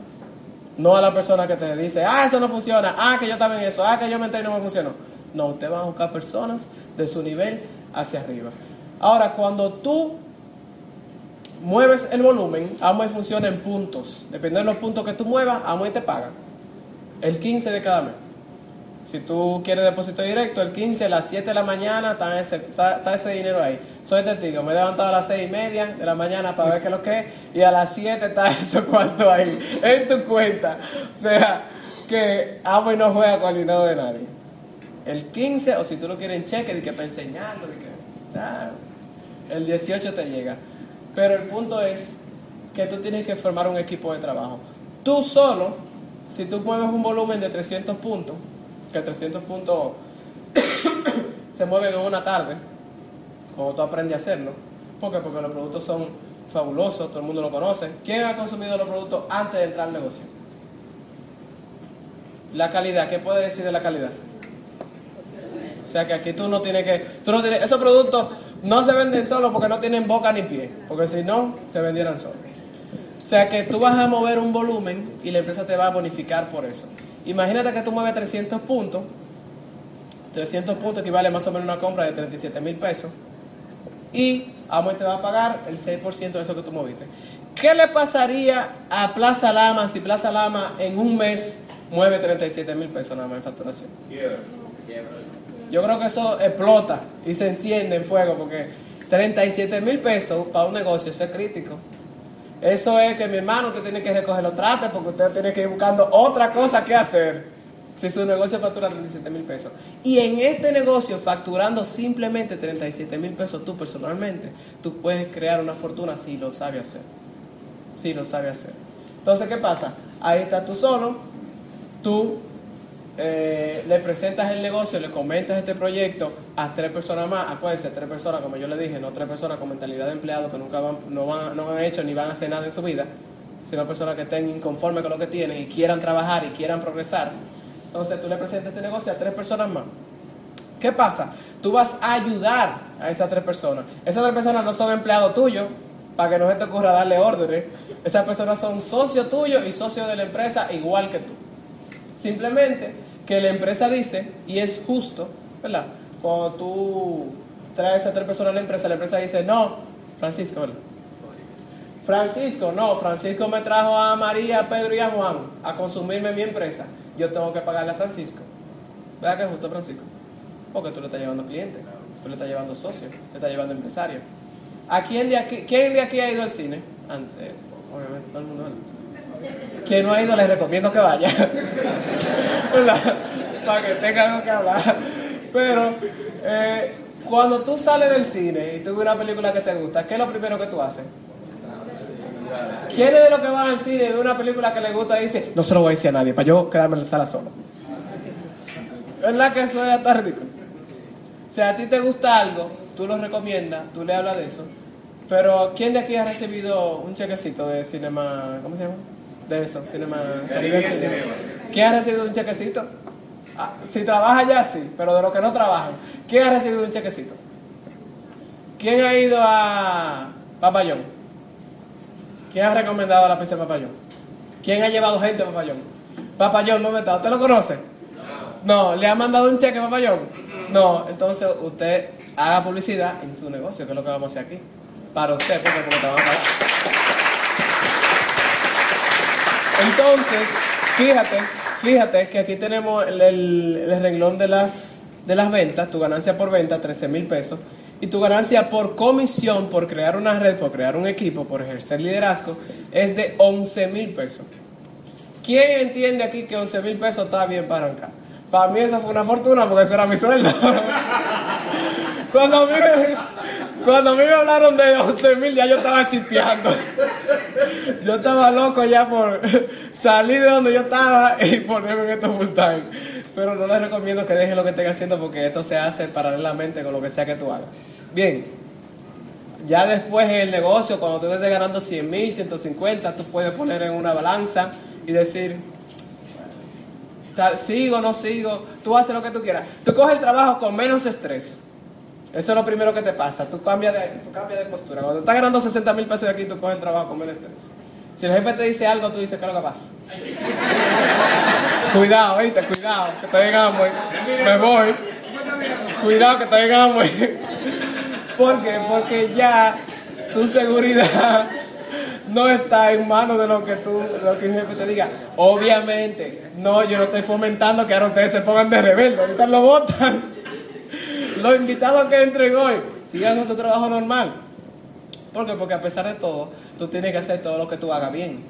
No a la persona que te dice, ah, eso no funciona, ah, que yo también eso, ah, que yo me entré y no me funcionó. No, ustedes van a buscar personas de su nivel hacia arriba. Ahora, cuando tú mueves el volumen, Amway funciona en puntos. Dependiendo de los puntos que tú muevas, Amway te paga. El 15 de cada mes. Si tú quieres depósito directo, el 15 a las 7 de la mañana está ese, está, ese dinero ahí. Soy testigo, me he levantado a las 6 y media de la mañana para ver qué es lo que es y a las 7 está ese cuarto ahí, en tu cuenta. O sea, que Amway no juega con el dinero de nadie. El 15, o si tú lo quieres en cheque, de que para enseñarlo, de que el 18 te llega. Pero el punto es que tú tienes que formar un equipo de trabajo. Tú solo, si tú mueves un volumen de 300 puntos, que 300 puntos se mueven en una tarde, como tú aprendes a hacerlo. ¿Por? Porque los productos son fabulosos, todo el mundo lo conoce. ¿Quién ha consumido los productos antes de entrar al negocio? La calidad, ¿qué puede decir de la calidad? O sea que aquí tú no tienes que, tú no esos productos no se venden solo porque no tienen boca ni pie, porque si no, se vendieran solos. O sea que tú vas a mover un volumen y la empresa te va a bonificar por eso. Imagínate que tú mueves 300 puntos, 300 puntos equivale más o menos a una compra de 37 mil pesos y Amway te va a pagar el 6% de eso que tú moviste. ¿Qué le pasaría a Plaza Lama si Plaza Lama en un mes mueve 37 mil pesos nada más en facturación? Yo creo que eso explota y se enciende en fuego porque 37 mil pesos para un negocio, eso es crítico. Eso es que mi hermano usted tiene que recoger los trates porque usted tiene que ir buscando otra cosa que hacer si su negocio factura 37 mil pesos. Y en este negocio, facturando simplemente 37 mil pesos tú personalmente, tú puedes crear una fortuna si lo sabe hacer. Si lo sabe hacer. Entonces, ¿qué pasa? Ahí estás tú solo, tú eh, le presentas el negocio, le comentas este proyecto a tres personas más, acuérdense, tres personas, como yo le dije, no tres personas con mentalidad de empleado que nunca van, no, van, no han hecho ni van a hacer nada en su vida, sino personas que estén inconformes con lo que tienen y quieran trabajar y quieran progresar. Entonces tú le presentas este negocio a tres personas más. ¿Qué pasa? Tú vas a ayudar a esas tres personas. Esas tres personas no son empleados tuyos, para que no se te ocurra darle órdenes. Esas personas son socios tuyos y socios de la empresa igual que tú. Simplemente que la empresa dice, y es justo, ¿verdad? Cuando tú traes a tres personas a la empresa, la empresa dice, no, Francisco, ¿verdad? Francisco, no, Francisco me trajo a María, a Pedro y a Juan a consumirme mi empresa. Yo tengo que pagarle a Francisco. ¿Verdad que es justo, Francisco? Porque tú le estás llevando clientes, tú le estás llevando socios, le estás llevando empresarios. ¿A quién de aquí, quién de aquí ha ido al cine? Antes, obviamente, todo el mundo. Quien no ha ido, les recomiendo que vaya. Para que tengan algo que hablar. Pero eh, cuando tú sales del cine y tú ves una película que te gusta, ¿qué es lo primero que tú haces? ¿Quiénes de los que van al cine y ven una película que les gusta y dice, no se lo voy a decir a nadie, para yo quedarme en la sala solo? ¿Verdad que eso es hasta ridículo? O a ti te gusta algo, tú lo recomiendas, tú le hablas de eso, pero ¿quién de aquí ha recibido un chequecito de cinema, ¿cómo se llama? Eso, cinema Caribe Cinema. ¿Quién ha recibido un chequecito? Ah, si trabaja ya, sí, pero de los que no trabajan, ¿quién ha recibido un chequecito? ¿Quién ha ido a Papayón? ¿Quién ha recomendado la pizza Papayón? ¿Quién ha llevado gente a Papayón? Papayón, ¿dónde está? ¿Usted lo conoce? No. ¿Le ha mandado un cheque a Papayón? No. Entonces usted haga publicidad en su negocio, que es lo que vamos a hacer aquí. Para usted, porque, porque te van a pagar. Entonces, fíjate, fíjate que aquí tenemos el, el- renglón de las, de las ventas, tu ganancia por venta, 13 mil pesos, y tu ganancia por comisión, por crear una red, por crear un equipo, por ejercer liderazgo, es de 11 mil pesos. ¿Quién entiende aquí que 11 mil pesos está bien para arrancar? Para mí eso fue una fortuna porque ese era mi sueldo. cuando, a mí me, cuando a mí me hablaron de 11 mil ya yo estaba chispeando. Yo estaba loco ya por salir de donde yo estaba y ponerme en esto full time. Pero no les recomiendo que dejen lo que estén haciendo porque esto se hace paralelamente con lo que sea que tú hagas. Bien, ya después en el negocio, cuando tú estés ganando 100 mil, 150, tú puedes poner en una balanza y decir, sigo, no sigo, tú haces lo que tú quieras. Tú coges el trabajo con menos estrés. Eso es lo primero que te pasa. Tú cambias de, tú cambias de postura. Cuando estás ganando 60 mil pesos de aquí, tú coges el trabajo con menos estrés. Si el jefe te dice algo, tú dices, ¿qué es lo que pasa? cuidado, ¿viste? Cuidado, que te digan, me voy. Cuidado, que te digan, ¿Por qué? Porque ya tu seguridad no está en manos de lo que tú, lo que el jefe te diga. Obviamente, no, yo no estoy fomentando que ahora ustedes se pongan de rebelde, ahorita lo votan. Los invitados que entren hoy, sigan su trabajo normal. ¿Por qué? Porque a pesar de todo, tú tienes que hacer todo lo que tú hagas bien.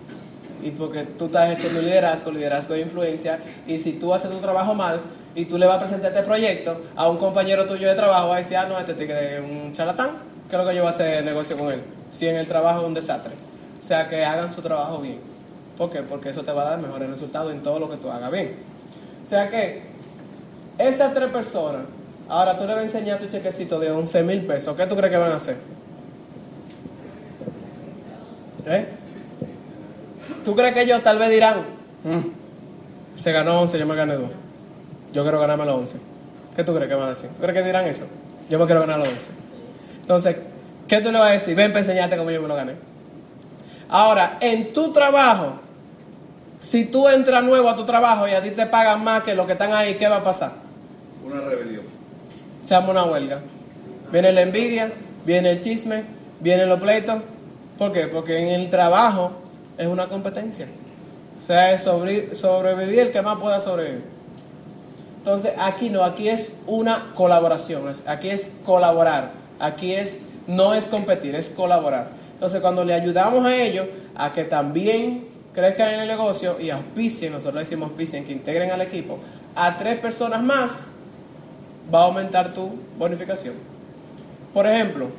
Y porque tú estás ejerciendo liderazgo, liderazgo de influencia, y si tú haces tu trabajo mal, y tú le vas a presentar este proyecto a un compañero tuyo de trabajo, va a decir, ah, no, este tigre es un charlatán, ¿qué es lo que yo voy a hacer negocio con él? Si en el trabajo es un desastre. O sea, que hagan su trabajo bien. ¿Por qué? Porque eso te va a dar mejores resultados en todo lo que tú hagas bien. O sea que esas tres personas, ahora tú le vas a enseñar tu chequecito de 11 mil pesos, ¿qué tú crees que van a hacer? ¿Eh? ¿Tú crees que ellos tal vez dirán, "Mm, se ganó 11, yo me gané 2? Yo quiero ganarme los 11. ¿Qué tú crees que van a decir? ¿Tú crees que dirán eso? Yo me quiero ganar los 11. Entonces, ¿qué tú le vas a decir? Ven para enseñarte cómo yo me lo gané. Ahora, en tu trabajo, si tú entras nuevo a tu trabajo y a ti te pagan más que los que están ahí, ¿qué va a pasar? Una rebelión. Se arma una huelga. Viene la envidia, viene el chisme, vienen los pleitos. ¿Por qué? Porque en el trabajo es una competencia. O sea, es sobre- sobrevivir el que más pueda sobrevivir. Entonces, aquí no, aquí es una colaboración, aquí es colaborar, aquí es, no es competir, es colaborar. Entonces, cuando le ayudamos a ellos a que también crezcan en el negocio y auspicien, nosotros decimos auspicien, que integren al equipo, a tres personas más, va a aumentar tu bonificación. Por ejemplo,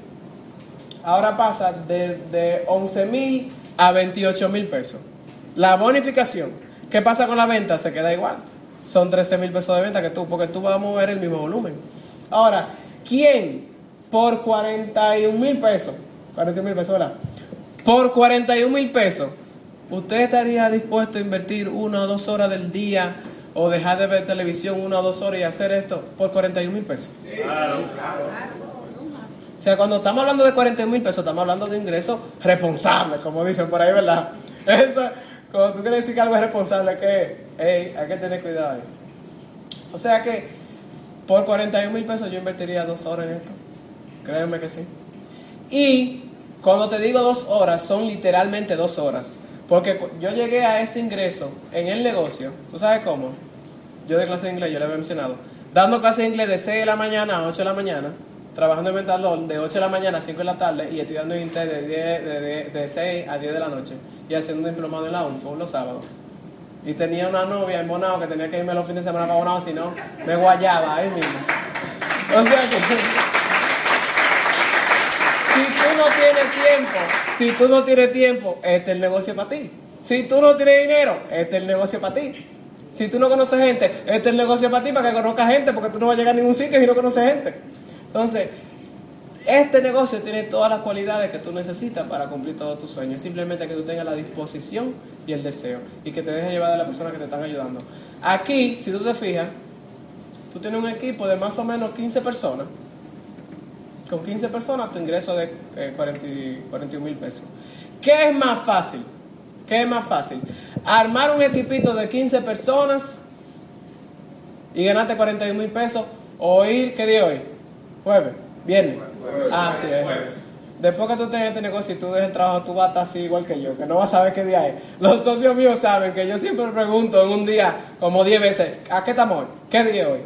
ahora pasa de, de 11 mil a 28 mil pesos. La bonificación, ¿qué pasa con la venta? Se queda igual. Son 13 mil pesos de venta que tú, porque tú vas a mover el mismo volumen. Ahora, ¿quién por 41 mil pesos? 41 mil pesos. Por 41 mil pesos, ¿usted estaría dispuesto a invertir una o dos horas del día o dejar de ver televisión una o dos horas y hacer esto por 41 mil pesos? O sea, cuando estamos hablando de 41 mil pesos, estamos hablando de ingresos responsables, como dicen por ahí, ¿verdad? Eso, cuando tú quieres decir que algo es responsable, que hey, hay que tener cuidado ahí. O sea que por 41 mil pesos yo invertiría dos horas en esto. Créeme que sí. Y cuando te digo dos horas, son literalmente dos horas. Porque yo llegué a ese ingreso en el negocio. ¿Tú sabes cómo? Yo de clase de inglés, yo le había mencionado. Dando clase de inglés de 6 de la mañana a 8 de la mañana. Trabajando en Mentalón de 8 de la mañana a 5 de la tarde. Y estudiando en Inter de, 10 de, de- de 6 a 10 de la noche. Y haciendo un diplomado en la UNFO los sábados. Y tenía una novia en Bonao que tenía que irme los fines de semana para Bonao, si no, me guayaba ahí mismo. O sea que, si tú no tienes tiempo, si tú no tienes tiempo, este es el negocio para ti. Si tú no tienes dinero, este es el negocio para ti. Si tú no conoces gente, este es el negocio para ti, para que conozcas gente, porque tú no vas a llegar a ningún sitio si no conoces gente. Entonces, este negocio tiene todas las cualidades que tú necesitas para cumplir todos tus sueños. Simplemente que tú tengas la disposición y el deseo. Y que te dejes llevar de las personas que te están ayudando. Aquí, si tú te fijas, tú tienes un equipo de más o menos 15 personas. Con 15 personas tu ingreso de eh, 40 y- 41 mil pesos. ¿Qué es más fácil? ¿Qué es más fácil? Armar un equipito de 15 personas y ganarte 41 mil pesos o ir, ¿qué día hoy? Jueves, viernes. Ah, sí, es. Después que tú tengas este negocio y tú dejes el trabajo, tú vas a estar así igual que yo, que no vas a saber qué día es. Los socios míos saben que yo siempre pregunto en un día como 10 veces, ¿a qué estamos hoy? ¿Qué día es hoy?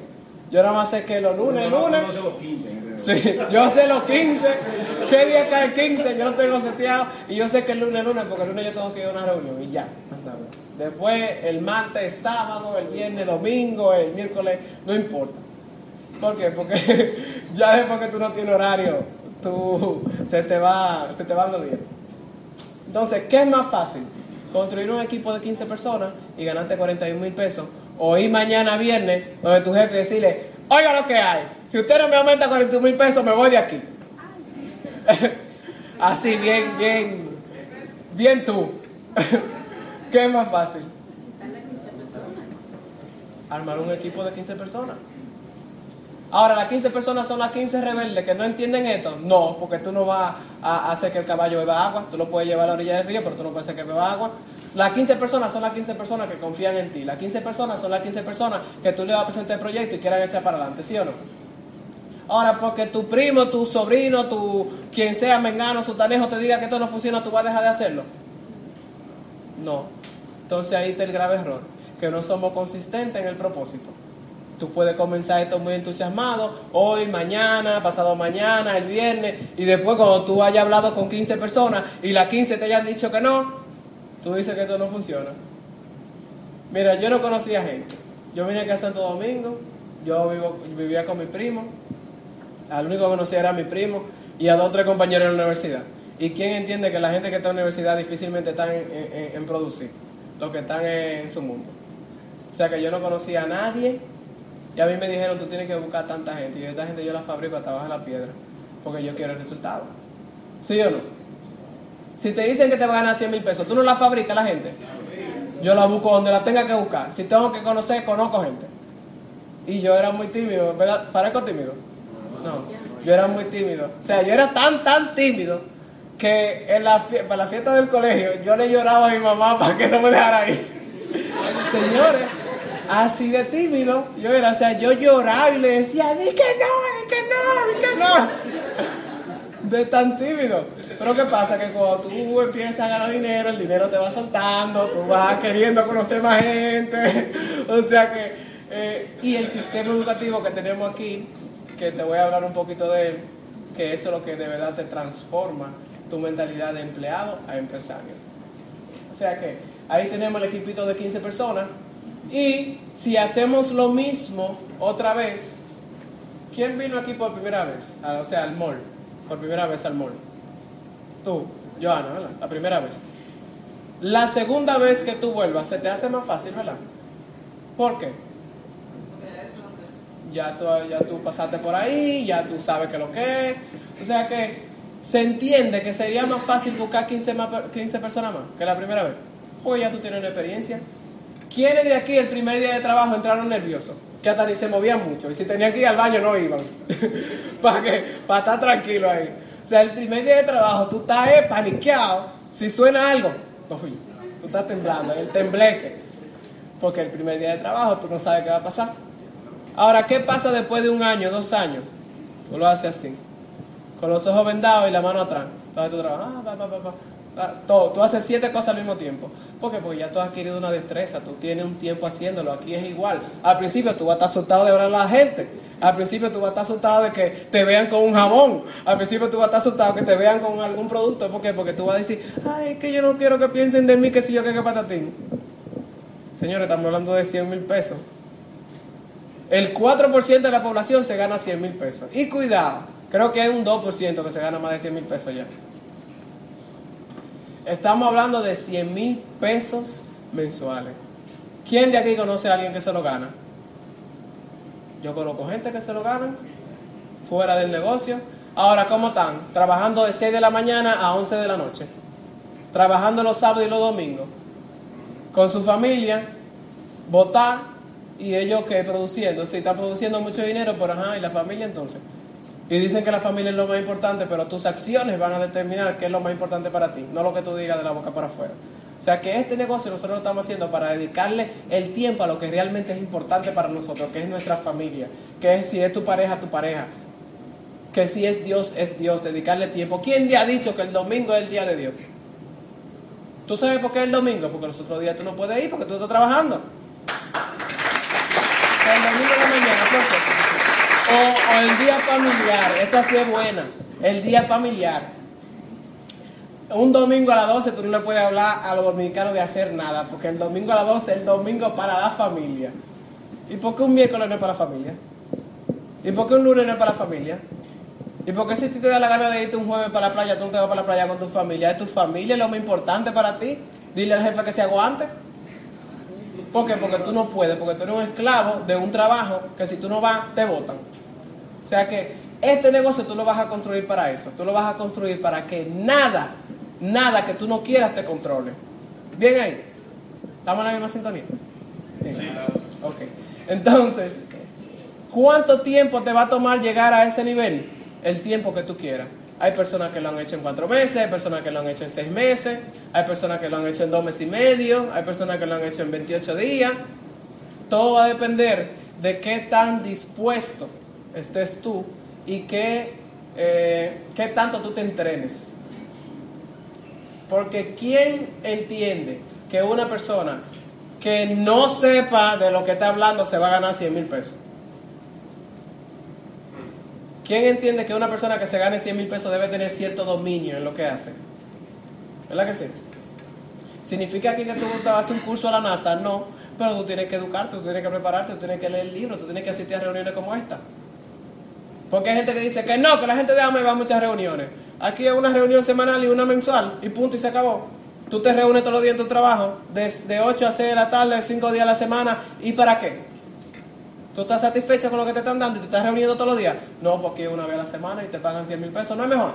Yo nada más sé que los lunes, lunes. No sé los 15. en realidad. Sí, yo sé los 15, qué día cae el 15, yo lo tengo seteado y yo sé que el lunes, lunes, porque el lunes yo tengo que ir a una reunión y ya. Después el martes, sábado, el viernes, domingo, el miércoles, no importa. ¿Por qué? Porque ya después que tú no tienes horario, tú se te va, se te van los días. Entonces, ¿qué es más fácil? Construir un equipo de 15 personas y ganarte 41 mil pesos. O ir mañana viernes donde tu jefe decirle, oiga lo que hay. Si usted no me aumenta 41 mil pesos, me voy de aquí. Así, bien, bien, bien tú. ¿Qué es más fácil? Armar un equipo de 15 personas. Ahora, las 15 personas son las 15 rebeldes que no entienden esto. No, porque tú no vas a hacer que el caballo beba agua. Tú lo puedes llevar a la orilla del río, pero tú no puedes hacer que beba agua. Las 15 personas son las 15 personas que confían en ti. Las 15 personas son las 15 personas que tú le vas a presentar el proyecto y quieran echar para adelante, ¿sí o no? Ahora, porque tu primo, tu sobrino, tu quien sea, mengano, sutanejo, te diga que esto no funciona, ¿tú vas a dejar de hacerlo? No. Entonces ahí está el grave error, que no somos consistentes en el propósito. Tú puedes comenzar esto muy entusiasmado, hoy, mañana, pasado mañana, el viernes, y después cuando tú hayas hablado con 15 personas y las 15 te hayan dicho que no, tú dices que esto no funciona. Mira, yo no conocía gente. Yo vine aquí a Santo Domingo Yo vivía con mi primo, al único que conocía era mi primo y a dos o tres compañeros en la universidad. ¿Y quién entiende que la gente que está en la universidad difícilmente está en, en- producir? Los que están en su mundo. O sea que yo no conocía a nadie y a mí me dijeron, tú tienes que buscar tanta gente. Y esta gente yo la fabrico hasta abajo de la piedra porque yo quiero el resultado. ¿Sí o no? Si te dicen que te va a ganar 100 mil pesos, ¿tú no la fabricas la gente? Yo la busco donde la tenga que buscar. Si tengo que conocer, conozco gente. Y yo era muy tímido, ¿verdad? ¿Parezco tímido? No, yo era muy tímido. O sea, yo era tan, tan tímido que en la para la fiesta del colegio yo le lloraba a mi mamá para que no me dejara ir. Señores, así de tímido yo era. O sea, yo lloraba y le decía, di que no, di que no, di que no. De tan tímido. Pero ¿qué pasa? Que cuando tú empiezas a ganar dinero, el dinero te va soltando, tú vas queriendo conocer más gente. O sea que, eh, y el sistema educativo que tenemos aquí, que te voy a hablar un poquito de él, que eso es lo que de verdad te transforma tu mentalidad de empleado a empresario. O sea que ahí tenemos el equipito de 15 personas. Y si hacemos lo mismo otra vez, ¿quién vino aquí por primera vez? Ah, o sea, al mall. Por primera vez al mall. Tú, Joana, ¿verdad? La primera vez. La segunda vez que tú vuelvas, se te hace más fácil, ¿verdad? ¿Por qué? Ya tú, ya tú pasaste por ahí, ya tú sabes que lo que es. O sea que se entiende que sería más fácil buscar 15, más per- 15 personas más que la primera vez. Pues ya tú tienes una experiencia. ¿Quiénes de aquí el primer día de trabajo entraron nerviosos? Que hasta ni se movían mucho. Y si tenían que ir al baño no iban. ¿Para qué? Para estar tranquilo ahí. O sea, el primer día de trabajo tú estás eh, paniqueado. Si suena algo, uy, tú estás temblando, el tembleque. Porque el primer día de trabajo tú no sabes qué va a pasar. Ahora, ¿qué pasa después de un año, dos años? Tú lo haces así, con los ojos vendados y la mano atrás. Tú ah, pa, pa, pa. Ah. Tú haces siete cosas al mismo tiempo. Porque ya tú has adquirido una destreza, tú tienes un tiempo haciéndolo. Aquí es igual. Al principio tú vas a estar asustado de ver a la gente. Al principio tú vas a estar asustado de que te vean con un jabón. Al principio tú vas a estar asustado de que te vean con algún producto. ¿Por qué? Porque tú vas a decir, ay, que yo no quiero que piensen de mí, que si yo, que qué patatín. Señores, estamos hablando de 100 mil pesos. El 4% de la población se gana 100 mil pesos. Y cuidado, creo que hay un 2% que se gana más de 100 mil pesos ya. Estamos hablando de 100 mil pesos mensuales. ¿Quién de aquí conoce a alguien que se lo gana? Yo conozco gente que se lo gana fuera del negocio. Ahora, ¿cómo están? Trabajando de 6 de la mañana a 11 de la noche. Trabajando los sábados y los domingos. Con su familia, votar y ellos que produciendo. Sí, están produciendo mucho dinero, pero ajá, ¿y la familia entonces? Y dicen que la familia es lo más importante, pero tus acciones van a determinar qué es lo más importante para ti, no lo que tú digas de la boca para afuera. O sea que este negocio nosotros lo estamos haciendo para dedicarle el tiempo a lo que realmente es importante para nosotros, que es nuestra familia, que es si es tu pareja, tu pareja, que si es Dios, es Dios, dedicarle tiempo. ¿Quién te ha dicho que el domingo es el día de Dios? ¿Tú sabes por qué es el domingo? Porque los otros días tú no puedes ir porque tú estás trabajando. El domingo de la mañana, ¿por qué? O, el día familiar, esa sí es buena. El día familiar. Un domingo a las 12 tú no le puedes hablar a los dominicanos de hacer nada, porque el domingo a las 12 es el domingo para la familia. ¿Y por qué un miércoles no es para la familia? ¿Y por qué un lunes no es para la familia? ¿Y por qué si te da la gana de irte un jueves para la playa, tú no te vas para la playa con tu familia? ¿Es tu familia lo más importante para ti? Dile al jefe que se aguante. ¿Por qué? Porque tú no puedes, porque tú eres un esclavo de un trabajo que si tú no vas, te votan. O sea que este negocio tú lo vas a construir para eso. Tú lo vas a construir para que nada, nada que tú no quieras te controle. ¿Bien ahí? ¿Estamos en la misma sintonía? Bien. Ok. Entonces, ¿cuánto tiempo te va a tomar llegar a ese nivel? El tiempo que tú quieras. Hay personas que lo han hecho en cuatro meses, hay personas que lo han hecho en seis meses, hay personas que lo han hecho en dos meses y medio, hay personas que lo han hecho en 28 días. Todo va a depender de qué tan dispuesto estés tú y qué, eh, qué tanto tú te entrenes. Porque ¿quién entiende que una persona que no sepa de lo que está hablando se va a ganar 100 mil pesos? ¿Quién entiende que una persona que se gane 100 mil pesos debe tener cierto dominio en lo que hace? ¿Verdad que sí? ¿Significa aquí que tú vas a hacer un curso a la NASA? No, pero tú tienes que educarte, tú tienes que prepararte, tú tienes que leer libros, tú tienes que asistir a reuniones como esta. Porque hay gente que dice que no, que la gente de AME va a muchas reuniones. Aquí es una reunión semanal y una mensual y punto y se acabó. Tú te reúnes todos los días en tu trabajo, de, de 8 a 6 de la tarde, 5 días a la semana, ¿y para qué? ¿Tú estás satisfecho con lo que te están dando y te estás reuniendo todos los días? No, porque una vez a la semana y te pagan 100 mil pesos, ¿no es mejor?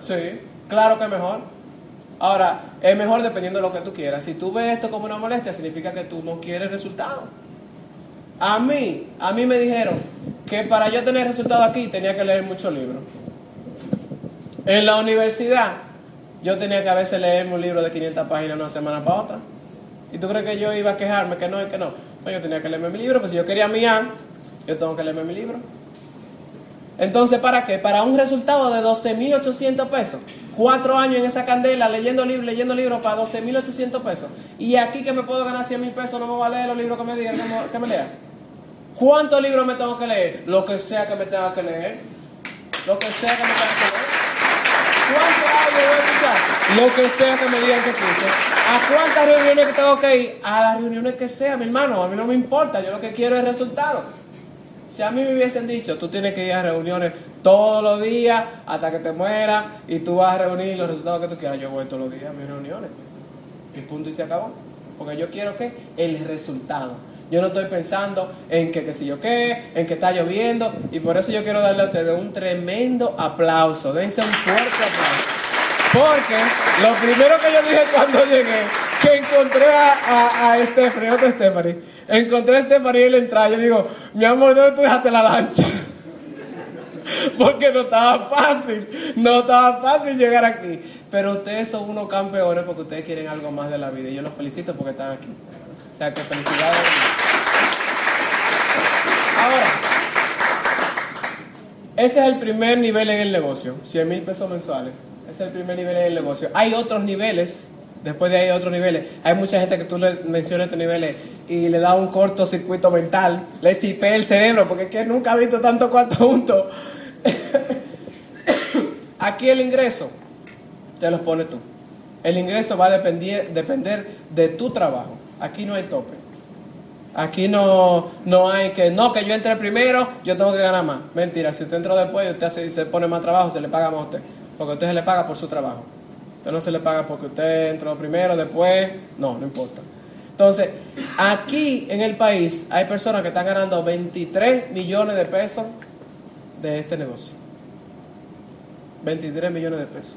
Sí, claro que es mejor. Ahora, es mejor dependiendo de lo que tú quieras. Si tú ves esto como una molestia, significa que tú no quieres resultados. A mí, a mí me dijeron que para yo tener resultados aquí tenía que leer muchos libros. En la universidad, yo tenía que a veces leerme un libro de 500 páginas una semana para otra. ¿Y tú crees que yo iba a quejarme que no y que no? No, yo tenía que leerme mi libro, pues si yo quería mi A, yo tengo que leerme mi libro. Entonces, ¿para qué? Para un resultado de 12.800 pesos. Cuatro años en esa candela leyendo libros, leyendo libros para 12.800 pesos. Y aquí que me puedo ganar 100 mil pesos, no me va a leer los libros que me digan que me lea. ¿Cuántos libros me tengo que leer? Lo que sea que me tenga que leer. Lo que sea que me tenga que leer. ¿Cuántos audios voy a escuchar? Lo que sea que me digan que escuche. ¿A cuántas reuniones que tengo que ir? A las reuniones que sea, mi hermano. A mí no me importa. Yo lo que quiero es resultado. Si a mí me hubiesen dicho, tú tienes que ir a reuniones todos los días hasta que te mueras y tú vas a reunir los resultados que tú quieras, yo voy todos los días a mis reuniones. Y punto y se acabó. Porque yo quiero que el resultado. Yo no estoy pensando en que, si yo qué, en que está lloviendo. Y por eso yo quiero darle a ustedes un tremendo aplauso. Dense un fuerte aplauso. Porque lo primero que yo dije cuando llegué, que encontré a, a, a Stephanie, otra Stephanie, encontré a Stephanie en la entrada. Yo digo, mi amor, ¿dónde tú dejaste la lancha? Porque no estaba fácil, no estaba fácil llegar aquí. Pero ustedes son unos campeones porque ustedes quieren algo más de la vida. Y yo los felicito porque están aquí. O sea que felicidades. Ahora, ese es el primer nivel en el negocio, 100 mil pesos mensuales. Ese es el primer nivel en el negocio. Hay otros niveles, después de ahí hay otros niveles. Hay mucha gente que tú le mencionas estos niveles y le da un cortocircuito mental, le chipea el cerebro porque es que nunca ha visto tanto cuarto juntos. Aquí el ingreso te los pone tú. El ingreso va a depender, depender de tu trabajo. Aquí no hay tope. Aquí no, no hay que, no, que yo entre primero, yo tengo que ganar más. Mentira, si usted entró después y usted se, pone más trabajo, se le paga más a usted. Porque usted se le paga por su trabajo. Usted no se le paga porque usted entró primero, después, no, no importa. Entonces, aquí en el país hay personas que están ganando 23 millones de pesos de este negocio. 23 millones de pesos.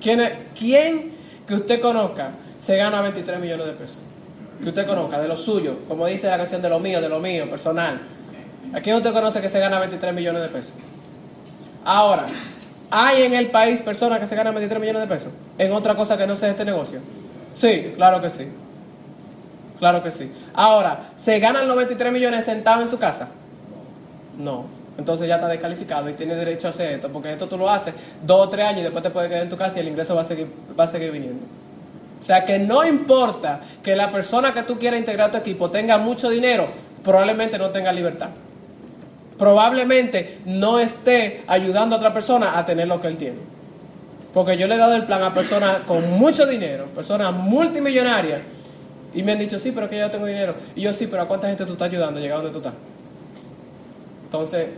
¿Quién, quién que usted conozca se gana 23 millones de pesos? Que usted conozca, de lo suyo, como dice la canción de lo mío, de lo mío, personal. ¿A quién usted conoce que se gana 23 millones de pesos? Ahora, ¿hay en el país personas que se ganan 23 millones de pesos? ¿En otra cosa que no sea este negocio? Sí, claro que sí. Claro que sí. Ahora, ¿se ganan los 23 millones sentados en su casa? No. Entonces ya está descalificado y tiene derecho a hacer esto, porque esto tú lo haces dos o tres años y después te puedes quedar en tu casa y el ingreso va a seguir, va a seguir viniendo. O sea que no importa que la persona que tú quieras integrar a tu equipo tenga mucho dinero, probablemente no tenga libertad. Probablemente no esté ayudando a otra persona a tener lo que él tiene. Porque yo le he dado el plan a personas con mucho dinero, personas multimillonarias, y me han dicho, sí, pero que yo tengo dinero. Y yo, sí, pero ¿a cuánta gente tú estás ayudando a llegar donde tú estás? Entonces,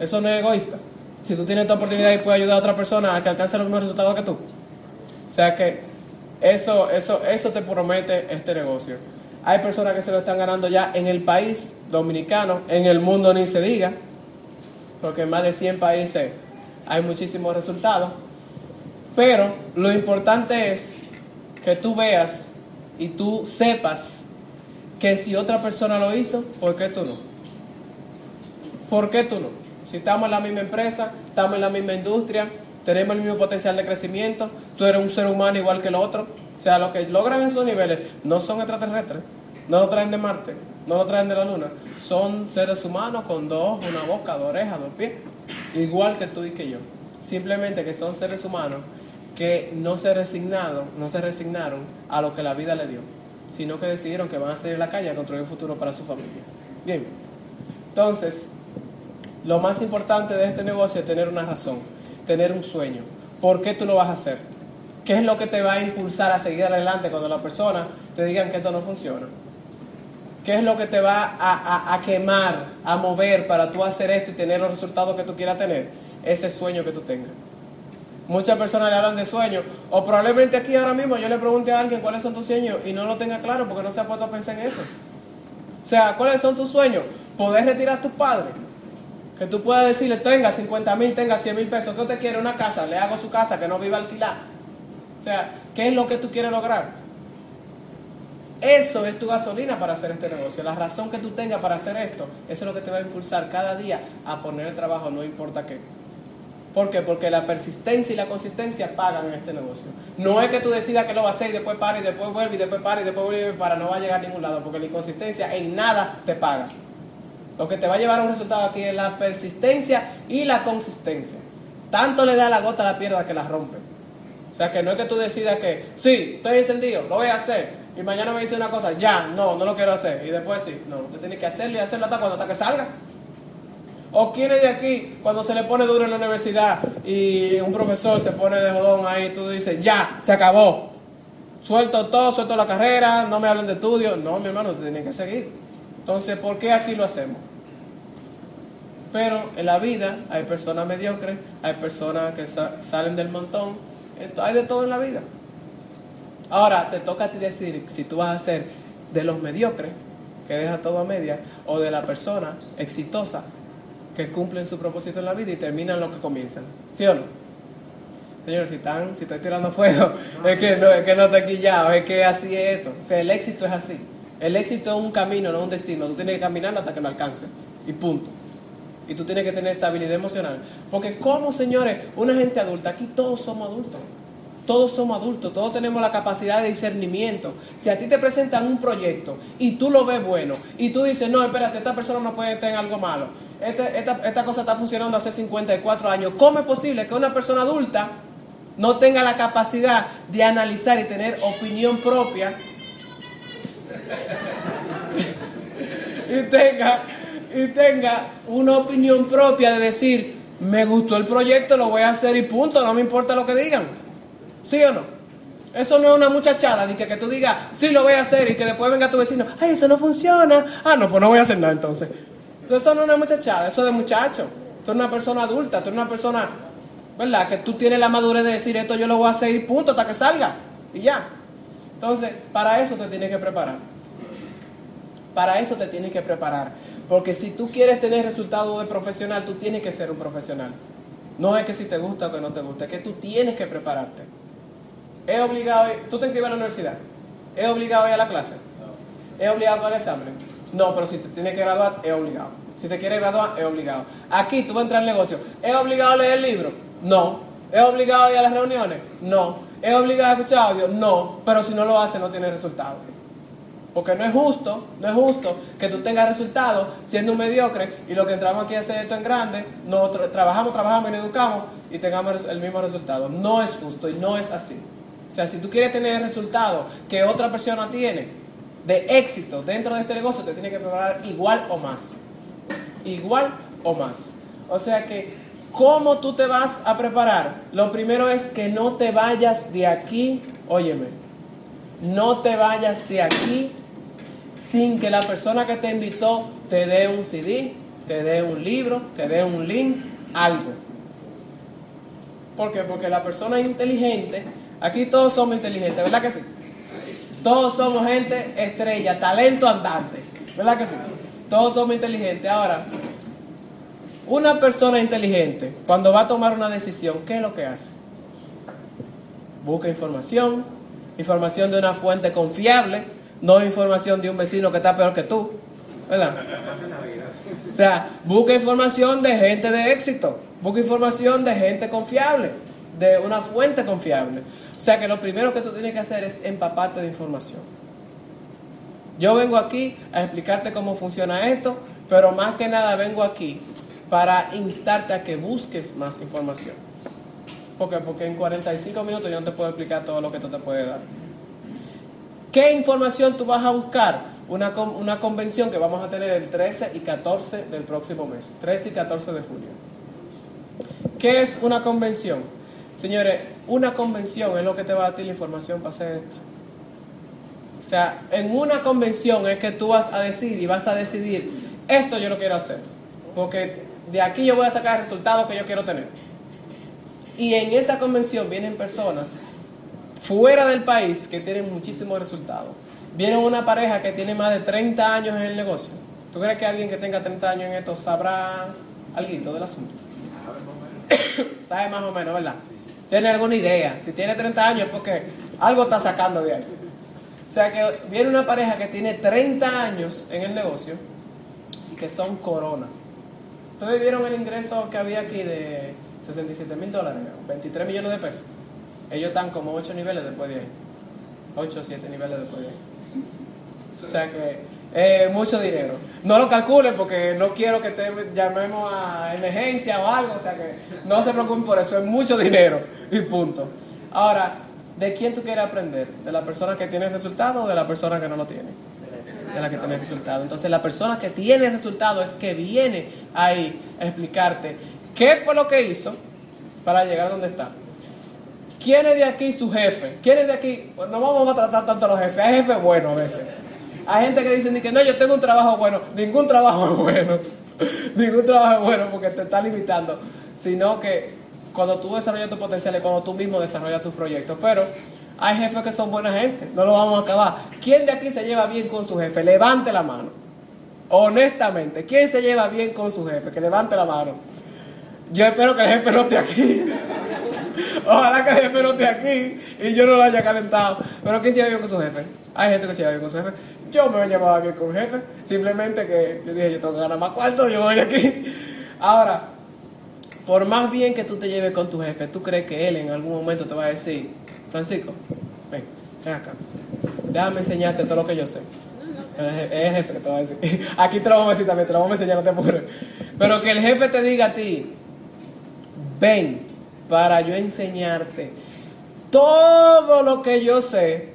eso no es egoísta. Si tú tienes esta oportunidad y puedes ayudar a otra persona a que alcance los mismos resultados que tú. O sea que eso, eso, eso te promete este negocio. Hay personas que se lo están ganando ya en el país dominicano, en el mundo ni se diga, porque en más de 100 países hay muchísimos resultados. Pero lo importante es que tú veas y tú sepas que si otra persona lo hizo, ¿por qué tú no? ¿Por qué tú no? Si estamos en la misma empresa, estamos en la misma industria, tenemos el mismo potencial de crecimiento, tú eres un ser humano igual que el otro. O sea, los que logran esos niveles no son extraterrestres, no lo traen de Marte, no lo traen de la Luna. Son seres humanos con dos, una boca, dos orejas, dos pies, igual que tú y que yo. Simplemente que son seres humanos que no se resignaron, no se resignaron a lo que la vida le dio, sino que decidieron que van a salir a la calle a construir un futuro para su familia. Bien, entonces, lo más importante de este negocio es tener una razón, tener un sueño. ¿Por qué tú lo vas a hacer? ¿Qué es lo que te va a impulsar a seguir adelante cuando las personas te digan que esto no funciona? ¿Qué es lo que te va a, a- a quemar, a mover para tú hacer esto y tener los resultados que tú quieras tener? Ese sueño que tú tengas. Muchas personas le hablan de sueños, o probablemente aquí ahora mismo yo le pregunte a alguien cuáles son tus sueños y no lo tenga claro porque no se ha puesto a pensar en eso. O sea, ¿cuáles son tus sueños? Poder retirar a tus padres. Que tú puedas decirle, tenga 50 mil, tenga 100 mil pesos, ¿qué usted quiere? Una casa, le hago su casa, que no viva alquilada. O sea, ¿qué es lo que tú quieres lograr? Eso es tu gasolina para hacer este negocio. La razón que tú tengas para hacer esto, eso es lo que te va a impulsar cada día a poner el trabajo, no importa qué. ¿Por qué? Porque la persistencia y la consistencia pagan en este negocio. No es que tú decidas que lo vas a hacer y después para y después vuelve y después para y después vuelve para, no va a llegar a ningún lado, porque la inconsistencia en nada te paga. Lo que te va a llevar a un resultado aquí es la persistencia y la consistencia. Tanto le da la gota a la pierna que la rompe. O sea que no es que tú decidas que, sí, estoy encendido, lo voy a hacer. Y mañana me dice una cosa, ya, no, no lo quiero hacer. Y después sí, no, usted tiene que hacerlo y hacerlo hasta cuando hasta que salga. ¿O quién es de aquí cuando se le pone duro en la universidad y un profesor se pone de jodón ahí, tú dices, ya, se acabó? Suelto todo, suelto la carrera, no me hablen de estudio. No, mi hermano, usted tiene que seguir. Entonces, ¿por qué aquí lo hacemos? Pero en la vida hay personas mediocres, hay personas que sa- salen del montón, hay de todo en la vida. Ahora te toca a ti decidir si tú vas a ser de los mediocres, que deja todo a media, o de la persona exitosa que cumplen su propósito en la vida y terminan lo que comienzan. ¿Sí o no? Señor, si, están, si estoy tirando fuego, es que no, es que no te quillado, es que así es esto. O sea, el éxito es así. El éxito es un camino, no un destino. Tú tienes que caminar hasta que lo alcances. Y punto. Y tú tienes que tener estabilidad emocional. Porque como, señores, una gente adulta, aquí todos somos adultos. Todos somos adultos, todos tenemos la capacidad de discernimiento. Si a ti te presentan un proyecto y tú lo ves bueno y tú dices, no, espérate, esta persona no puede tener algo malo. Esta, esta, esta cosa está funcionando hace 54 años. ¿Cómo es posible que una persona adulta no tenga la capacidad de analizar y tener opinión propia y tenga, y tenga una opinión propia de decir, me gustó el proyecto, lo voy a hacer y punto, no me importa lo que digan. ¿Sí o no? Eso no es una muchachada, ni que, que tú digas, sí lo voy a hacer y que después venga tu vecino, ay, eso no funciona. Ah, no, pues no voy a hacer nada entonces. Eso no es una muchachada, eso es de muchacho. Tú eres una persona adulta, tú eres una persona, ¿verdad? Que tú tienes la madurez de decir, esto yo lo voy a hacer y punto, hasta que salga. Y ya. Entonces, para eso te tienes que preparar. Para eso te tienes que preparar. Porque si tú quieres tener resultados de profesional, tú tienes que ser un profesional. No es que si te gusta o que no te gusta, es que tú tienes que prepararte. Es obligado, tú te inscribes a la universidad. Es obligado a ir a la clase. Es obligado con el examen. No, pero si te tienes que graduar, es obligado. Si te quieres graduar, es obligado. Aquí tú vas a entrar al negocio. ¿Es obligado a leer el libro? No. ¿Es obligado a ir a las reuniones? No. ¿Es obligado a escuchar audio? No. Pero si no lo hace, no tiene resultado. Porque no es justo, no es justo que tú tengas resultados siendo un mediocre y lo que entramos aquí a hacer esto en grande, no tra- trabajamos, trabajamos y nos educamos y tengamos el mismo resultado. No es justo y no es así. O sea, si tú quieres tener el resultado que otra persona tiene de éxito dentro de este negocio, te tienes que preparar igual o más. Igual o más. O sea que, ¿cómo tú te vas a preparar? Lo primero es que no te vayas de aquí, óyeme, no te vayas de aquí sin que la persona que te invitó te dé un CD, te dé un libro, te dé un link, algo. ¿Por qué? Porque la persona inteligente, aquí todos somos inteligentes, ¿verdad que sí? Todos somos gente estrella, talento andante, ¿verdad que sí? Todos somos inteligentes. Ahora, una persona inteligente, cuando va a tomar una decisión, ¿qué es lo que hace? Busca información, información de una fuente confiable, no información de un vecino que está peor que tú, ¿verdad? O sea, busca información de gente de éxito, busca información de gente confiable, de una fuente confiable. O sea que lo primero que tú tienes que hacer es empaparte de información. Yo vengo aquí a explicarte cómo funciona esto, pero más que nada vengo aquí para instarte a que busques más información. ¿Por qué? Porque en 45 minutos yo no te puedo explicar todo lo que esto te puede dar. ¿Qué información tú vas a buscar? Una, una convención que vamos a tener el 13 y 14 del próximo mes, 13 y 14 de julio. ¿Qué es una convención? Señores, una convención es lo que te va a dar la información para hacer esto. O sea, en una convención es que tú vas a decir y vas a decidir, esto yo lo quiero hacer. Porque de aquí yo voy a sacar el resultado que yo quiero tener. Y en esa convención vienen personas fuera del país que tienen muchísimos resultados. Viene una pareja que tiene más de 30 años en el negocio. ¿Tú crees que alguien que tenga 30 años en esto sabrá algo del asunto? Sabe más o menos, ¿verdad? Tiene alguna idea. Si tiene 30 años es porque algo está sacando de ahí. O sea que viene una pareja que tiene 30 años en el negocio y que son corona. ¿Ustedes vieron el ingreso que había aquí de 67 mil dólares? 23 millones de pesos. Ellos están como 8 niveles después de ahí. 8 o 7 niveles después de ahí. O sea que eh, mucho dinero. No lo calculen porque no quiero que te llamemos a emergencia o algo. O sea que no se preocupen por eso. Es mucho dinero y punto. Ahora, ¿de quién tú quieres aprender? ¿De la persona que tiene el resultado o de la persona que no lo tiene? De la que tiene el resultado. Entonces, la persona que tiene el resultado es que viene ahí a explicarte qué fue lo que hizo para llegar donde está. ¿Quién es de aquí su jefe? ¿Quién es de aquí? Pues no vamos a tratar tanto a los jefes. Hay jefes buenos a veces. Hay gente que dice que no, yo tengo un trabajo bueno. Ningún trabajo es bueno. Ningún trabajo es bueno porque te está limitando. Sino que cuando tú desarrollas tu potencial es cuando tú mismo desarrollas tus proyectos. Pero hay jefes que son buena gente. No lo vamos a acabar. ¿Quién de aquí se lleva bien con su jefe? Levante la mano. Honestamente, ¿quién se lleva bien con su jefe? Que levante la mano. Yo espero que el jefe no esté aquí. Ojalá que el jefe no esté aquí y yo no lo haya calentado. Pero ¿quién se lleva bien con su jefe? Hay gente que se lleva bien con su jefe. Yo me llevaba bien con jefe. Simplemente que yo dije, yo tengo que ganar más cuarto, yo voy aquí. Ahora, por más bien que tú te lleves con tu jefe, ¿tú crees que él en algún momento te va a decir, Francisco, ven, ven acá, déjame enseñarte todo lo que yo sé? Es el jefe que te va a decir. Aquí te lo vamos a decir también, te lo vamos a enseñar, no te apures. Pero que el jefe te diga a ti, ven para yo enseñarte todo lo que yo sé,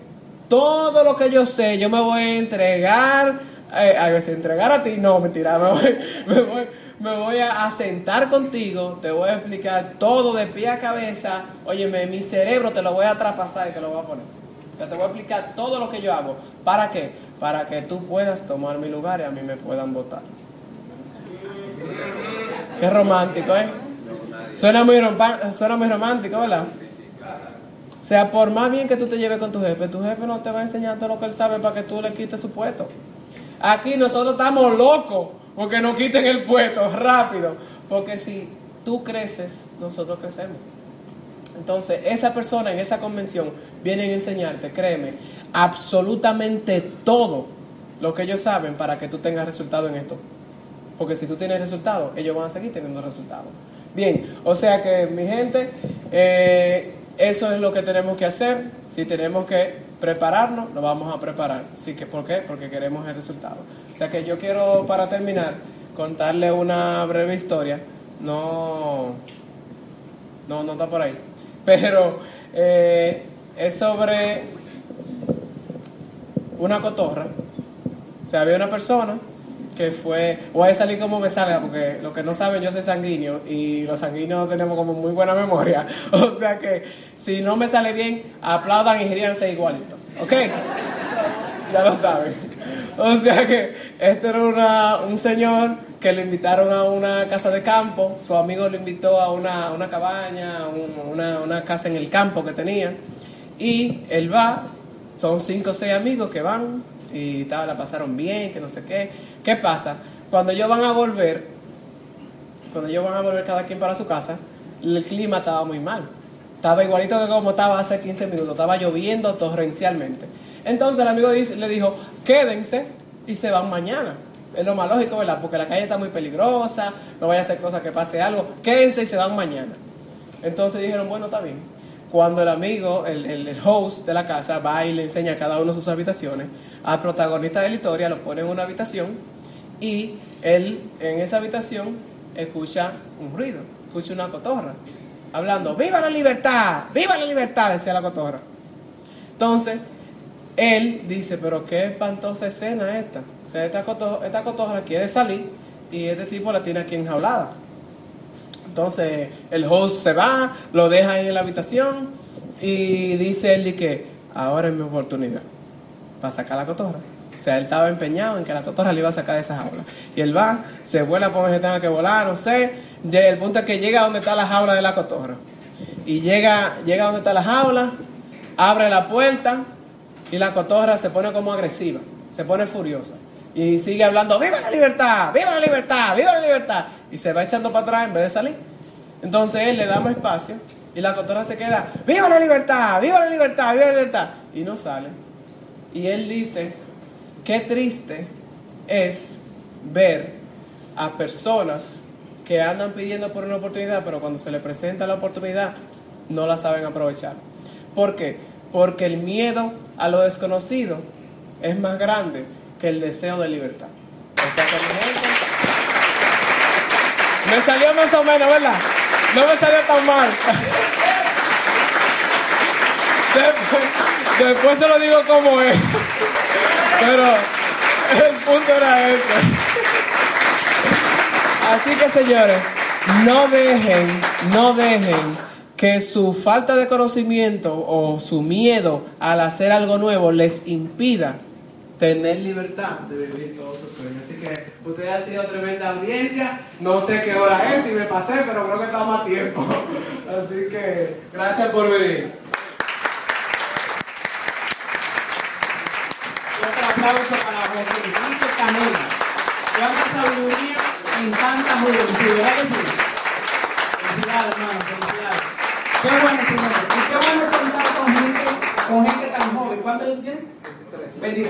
todo lo que yo sé, yo me voy a entregar, eh, a veces entregar a ti, no, mentira, me voy, me voy, me voy a, sentar contigo, te voy a explicar todo de pie a cabeza, óyeme, mi cerebro te lo voy a traspasar y te lo voy a poner. te voy a explicar todo lo que yo hago. ¿Para qué? Para que tú puedas tomar mi lugar y a mí me puedan votar. Qué romántico, ¿eh? Suena muy, suena muy romántico, ¿verdad? O sea, por más bien que tú te lleves con tu jefe, tu jefe no te va a enseñar todo lo que él sabe para que tú le quites su puesto. Aquí nosotros estamos locos porque nos quiten el puesto rápido. Porque si tú creces, nosotros crecemos. Entonces, esa persona en esa convención viene a enseñarte, créeme, absolutamente todo lo que ellos saben para que tú tengas resultado en esto. Porque si tú tienes resultado, ellos van a seguir teniendo resultados. Bien, o sea que mi gente, eh, eso es lo que tenemos que hacer. Si tenemos que prepararnos, lo vamos a preparar. Sí, que, ¿Por qué? Porque queremos el resultado. O sea que yo quiero, para terminar, contarle una breve historia. No, no, no está por ahí. Pero eh, es sobre una cotorra. O sea, había una persona que fue, voy a salir como me salga, porque lo que no saben, yo soy sanguíneo y los sanguíneos tenemos como muy buena memoria. O sea que si no me sale bien, aplaudan y giríanse igualito. ¿Ok? Ya lo saben. O sea que este era una, un señor que le invitaron a una casa de campo, su amigo le invitó a una, una cabaña, una, una casa en el campo que tenía, y él va, son cinco o seis amigos que van, y tal, la pasaron bien, que no sé qué. ¿Qué pasa? Cuando ellos van a volver, cuando ellos van a volver cada quien para su casa, el clima estaba muy mal. Estaba igualito que como estaba hace 15 minutos, estaba lloviendo torrencialmente. Entonces el amigo le dijo, quédense y se van mañana. Es lo más lógico, ¿verdad? Porque la calle está muy peligrosa, no vaya a hacer cosas que pase algo, quédense y se van mañana. Entonces dijeron, bueno, está bien. Cuando el amigo, el, el host de la casa, va y le enseña a cada uno sus habitaciones, al protagonista de la historia, lo pone en una habitación y él en esa habitación escucha un ruido, escucha una cotorra hablando, ¡Viva la libertad! ¡Viva la libertad! decía la cotorra. Entonces, él dice, pero qué espantosa escena esta. esta cotorra, esta cotorra quiere salir y este tipo la tiene aquí enjaulada. Entonces el host se va, lo deja ahí en la habitación y dice él que ahora es mi oportunidad para sacar la cotorra. O sea, él estaba empeñado en que la cotorra le iba a sacar de esa jaula. Y él va, se vuela por donde tenga que volar, no sé. El punto es que llega donde está la jaula de la cotorra. Y llega, llega a donde está la jaula, abre la puerta y la cotorra se pone como agresiva, se pone furiosa. Y sigue hablando, ¡Viva la libertad! ¡Viva la libertad! ¡Viva la libertad! Y se va echando para atrás en vez de salir. Entonces él le da más espacio y la cotorra se queda, ¡Viva la libertad! ¡Viva la libertad! ¡Viva la libertad! Y no sale. Y él dice, qué triste es ver a personas que andan pidiendo por una oportunidad, pero cuando se les presenta la oportunidad no la saben aprovechar. ¿Por qué? Porque el miedo a lo desconocido es más grande que el deseo de libertad. O sea que, me salió más o menos, ¿verdad? No me salió tan mal. Después, se lo digo como es. Pero el punto era ese. Así que señores, no dejen, no dejen que su falta de conocimiento o su miedo al hacer algo nuevo les impida tener libertad de vivir todos sus sueños. Así que ustedes han sido tremenda audiencia. No sé qué hora es, si me pasé, pero creo que estamos a tiempo. Así que gracias por venir. Otro aplauso para José Enrique Canela. Cuánta sabiduría en tanta juventud, ¿verdad que sí? Felicidades, hermano, felicidades. Qué bueno, señores. Y qué bueno contar con gente, con gente tan joven. ¿Cuántos años tiene? 23.